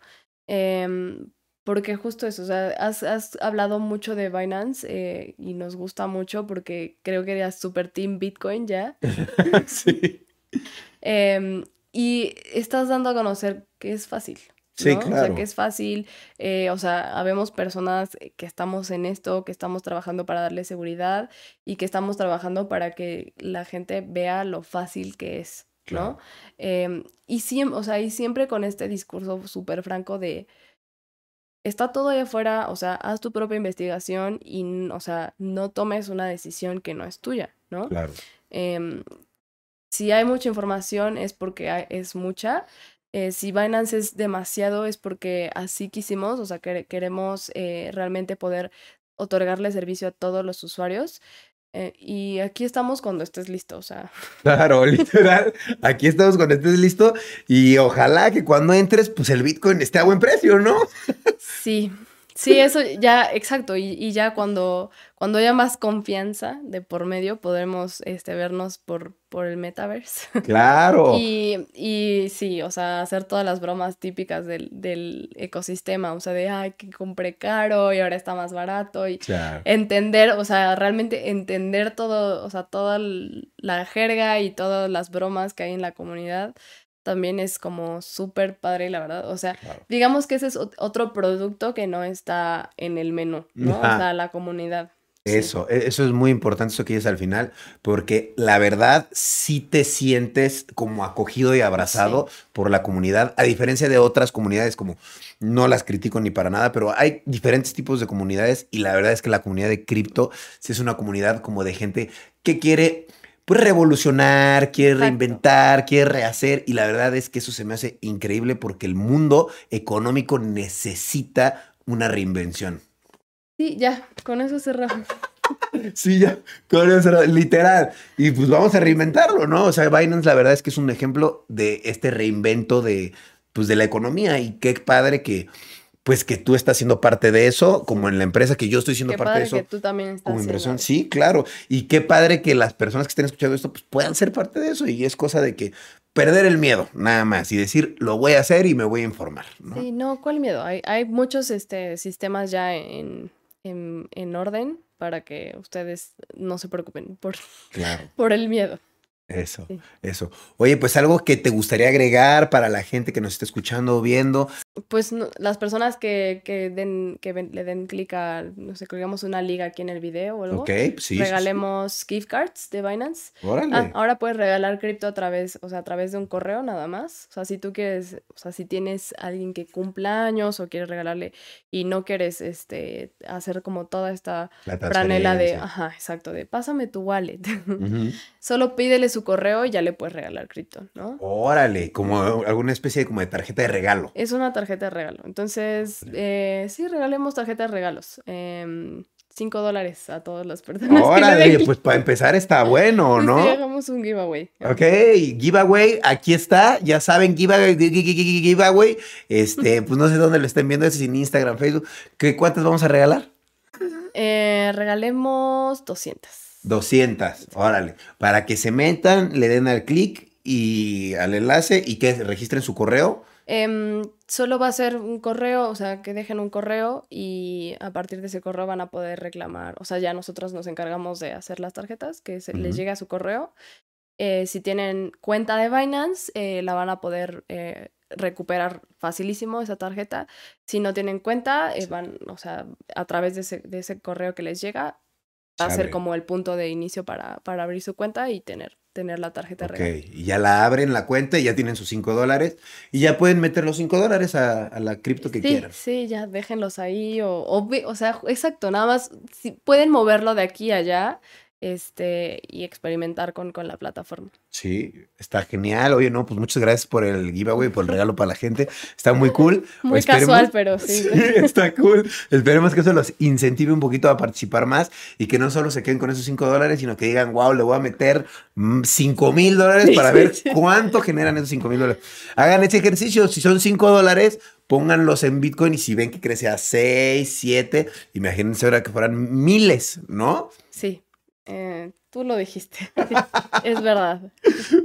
Em, porque justo eso, o sea, has, has hablado mucho de Binance eh, y nos gusta mucho porque creo que eres súper team Bitcoin ya. sí. Em, y estás dando a conocer que es fácil. Sí, ¿no? O sea, claro. que es fácil. eh, o sea, habemos personas que estamos en esto, que estamos trabajando para darle seguridad y que estamos trabajando para que la gente vea lo fácil que es, ¿no? Claro. Em, y, siempre, o sea, y siempre con este discurso súper franco de, está todo ahí afuera, o sea, haz tu propia investigación y, o sea, no tomes una decisión que no es tuya, ¿no? Claro. Em, si hay mucha información es porque hay- es mucha. Eh, si Binance es demasiado es porque así quisimos, o sea, que- queremos eh, realmente poder otorgarle servicio a todos los usuarios. Eh, y aquí estamos cuando estés listo, o sea, Claro, literal. Aquí estamos cuando estés listo y ojalá que cuando entres, pues el Bitcoin esté a buen precio, ¿no? sí, sí, eso ya, exacto. Y, y ya cuando, cuando haya más confianza de por medio, podremos este, vernos por, por el metaverse. Claro. Y, y sí, o sea, hacer todas las bromas típicas del, del ecosistema, o sea, de, ay, que compré caro y ahora está más barato y Claro. entender, o sea, realmente entender todo, o sea, toda la jerga y todas las bromas que hay en la comunidad también es como súper padre, la verdad, o sea, Claro. digamos que ese es ot- otro producto que no está en el menú, ¿no? O sea, la comunidad. Eso, e- eso es muy importante, eso que dices al final, porque la verdad sí te sientes como acogido y abrazado por la comunidad, a diferencia de otras comunidades, como no las critico ni para nada, pero hay diferentes tipos de comunidades y la verdad es que la comunidad de cripto sí es una comunidad como de gente que quiere pues revolucionar, quiere Exacto. reinventar, quiere rehacer y la verdad es que eso se me hace increíble porque el mundo económico necesita una reinvención. Sí, ya, con eso cerramos. Sí, ya, con eso, literal. Y pues vamos a reinventarlo, ¿no? O sea, Binance la verdad es que es un ejemplo de este reinvento de, pues, de la economía y qué padre que pues que tú estás siendo parte de eso, como en la empresa que yo estoy siendo Qué parte padre de eso. que tú también estás Como eso. sí, claro. Y qué padre que las personas que estén escuchando esto pues, puedan ser parte de eso. Y es cosa de que perder el miedo, nada más, y decir, lo voy a hacer y me voy a informar. ¿no? Sí, no, ¿cuál miedo? Hay, hay muchos este, sistemas ya en, en, en orden para que ustedes no se preocupen por, Claro, por el miedo. eso, Sí. eso. Oye, pues algo que te gustaría agregar para la gente que nos está escuchando o viendo. Pues no- las personas que, que, den, que ven- le den clic a, no sé, colgamos una liga aquí en el video o algo, Ok, sí, regalemos gift cards de Binance. Órale. Ah, ahora puedes regalar cripto a través, o sea, a través de un correo nada más. O sea, si tú quieres, o sea, si tienes alguien que cumpla años o quieres regalarle y no quieres este hacer como toda esta la franela de, ajá, exacto, de pásame tu wallet. Solo pídele su correo y ya le puedes regalar cripto, ¿no? Órale, como alguna especie de, como de tarjeta de regalo. Es una tarjeta de regalo. Entonces, eh, sí, regalemos tarjeta de regalos. Em, cinco dólares a todas las personas. Órale, pues para empezar está bueno. ¿no? Sí, hagamos un giveaway. Ok, giveaway, aquí está, ya saben, giveaway, gi- gi- gi- gi- giveaway, este, pues no sé dónde lo estén viendo, es en Instagram, Facebook, ¿qué cuántas vamos a regalar? Eh, regalemos 200. 200, órale, para que se metan, le den al clic y al enlace y que registren su correo. Em, solo va a ser un correo, o sea, que dejen un correo y a partir de ese correo van a poder reclamar. O sea, ya nosotros nos encargamos de hacer las tarjetas, que se- les llegue a su correo. Eh, si tienen cuenta de Binance, eh, la van a poder eh, recuperar facilísimo esa tarjeta. Si no tienen cuenta, van, o sea, a través de ese, de ese correo que les llega, va a Se ser como el punto de inicio para, para abrir su cuenta y tener, tener la tarjeta de Ok, regalo. y ya la abren la cuenta y ya tienen sus 5 dólares y ya pueden meter los 5 dólares a, a la cripto que sí, quieran. Sí, ya déjenlos ahí o, o, o sea, exacto, nada más si pueden moverlo de aquí a allá este, y experimentar con, con la plataforma. Sí, está genial. Oye, no, pues muchas gracias por el giveaway, por el regalo para la gente. Está muy cool. Muy Esperemos- casual, pero sí. Sí, está cool. Esperemos que eso los incentive un poquito a participar más y que no solo se queden con esos 5 dólares, sino que digan, wow, le voy a meter 5 mil dólares para ver cuánto generan esos 5 mil dólares. Hagan ese ejercicio. Si son 5 dólares, pónganlos en Bitcoin y si ven que crece a 6, 7, imagínense ahora que fueran miles, ¿no? Sí, eh, tú lo dijiste. es verdad.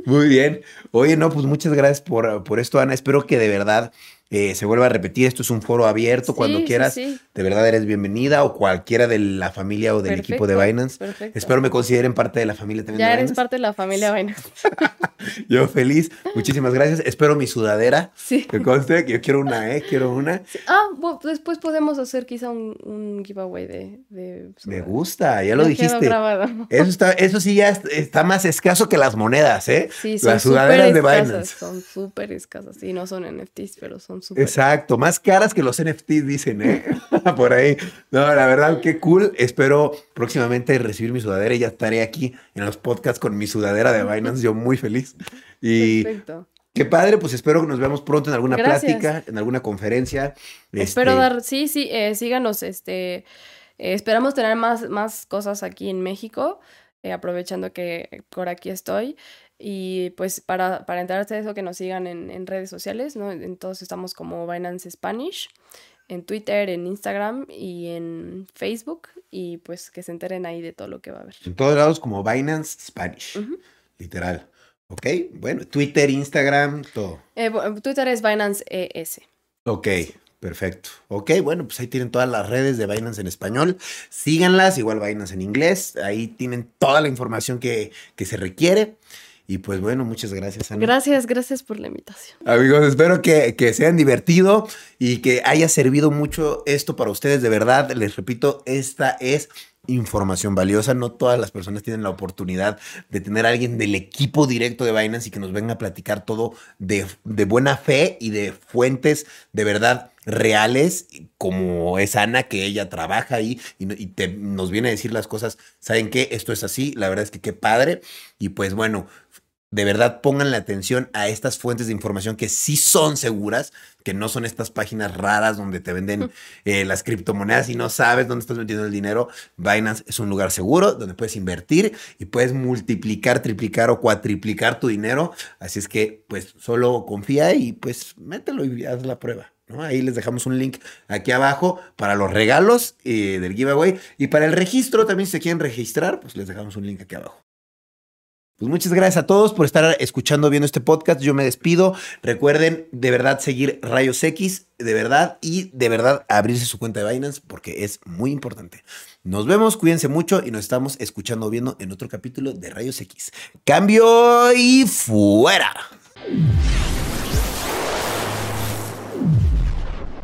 Muy bien. Oye, no, pues muchas gracias por, por esto, Ana. Espero que de verdad eh, se vuelva a repetir. Esto es un foro abierto. Cuando Sí, quieras, sí. de verdad eres bienvenida o cualquiera de la familia o del equipo de Binance. Perfecto. Espero me consideren parte de la familia también ya de eres Binance. parte de la familia Binance. Yo feliz. Muchísimas gracias. Espero mi sudadera. Sí. Que conste que yo quiero una, ¿eh? Quiero una. Ah, bu- después podemos hacer quizá un, un giveaway de... de Me gusta, ya lo dijiste. Eso, está, eso sí ya est- está más escaso que las monedas, ¿eh? Sí, son Las sudaderas de escasas, Binance. Son súper escasas. Y no son NFTs, pero son súper Exacto, más caras que los NFTs, dicen, ¿eh? Por ahí. No, la verdad, qué cool. Espero próximamente recibir mi sudadera y ya estaré aquí en los podcasts con mi sudadera de Binance. Yo muy feliz. Y Perfecto. qué padre, pues espero que nos veamos pronto en alguna Gracias. plática, en alguna conferencia. Espero Este, dar, sí, sí, eh, síganos, este, eh, esperamos tener más, más cosas aquí en México, eh, aprovechando que por aquí estoy. Y pues para, para enterarse de eso, que nos sigan en, en redes sociales, ¿no? En todos estamos como Binance Spanish, en Twitter, en Instagram y en Facebook. Y pues que se enteren ahí de todo lo que va a haber. En todos lados como Binance Spanish, literal. Ok, bueno, Twitter, Instagram, todo. Eh, Twitter es Binance ES. Ok, perfecto. Ok, bueno, pues ahí tienen todas las redes de Binance en español. Síganlas, igual Binance en inglés. Ahí tienen toda la información que, que se requiere. Y pues bueno, muchas gracias, Ana. Gracias, gracias por la invitación. Amigos, espero que, que se hayan divertido y que haya servido mucho esto para ustedes. De verdad, les repito, esta es información valiosa. No todas las personas tienen la oportunidad de tener a alguien del equipo directo de Binance y que nos venga a platicar todo de, de buena fe y de fuentes de verdad reales, como es Ana, que ella trabaja ahí y, y te- nos viene a decir las cosas. ¿Saben qué? Esto es así. La verdad es que qué padre. Y pues bueno, de verdad pongan atención a estas fuentes de información que sí son seguras, que no son estas páginas raras donde te venden eh, las criptomonedas y no sabes dónde estás metiendo el dinero. Binance es un lugar seguro donde puedes invertir y puedes multiplicar, triplicar o cuatriplicar tu dinero. Así es que pues solo confía y pues mételo y haz la prueba. Ahí les dejamos un link aquí abajo para los regalos eh, del giveaway. Y para el registro, también si se quieren registrar, pues les dejamos un link aquí abajo. Pues muchas gracias a todos por estar escuchando, viendo este podcast. Yo me despido. Recuerden de verdad seguir Rayos X, de verdad, y de verdad abrirse su cuenta de Binance porque es muy importante. Nos vemos, cuídense mucho y nos estamos escuchando, viendo en otro capítulo de Rayos X. Cambio y fuera.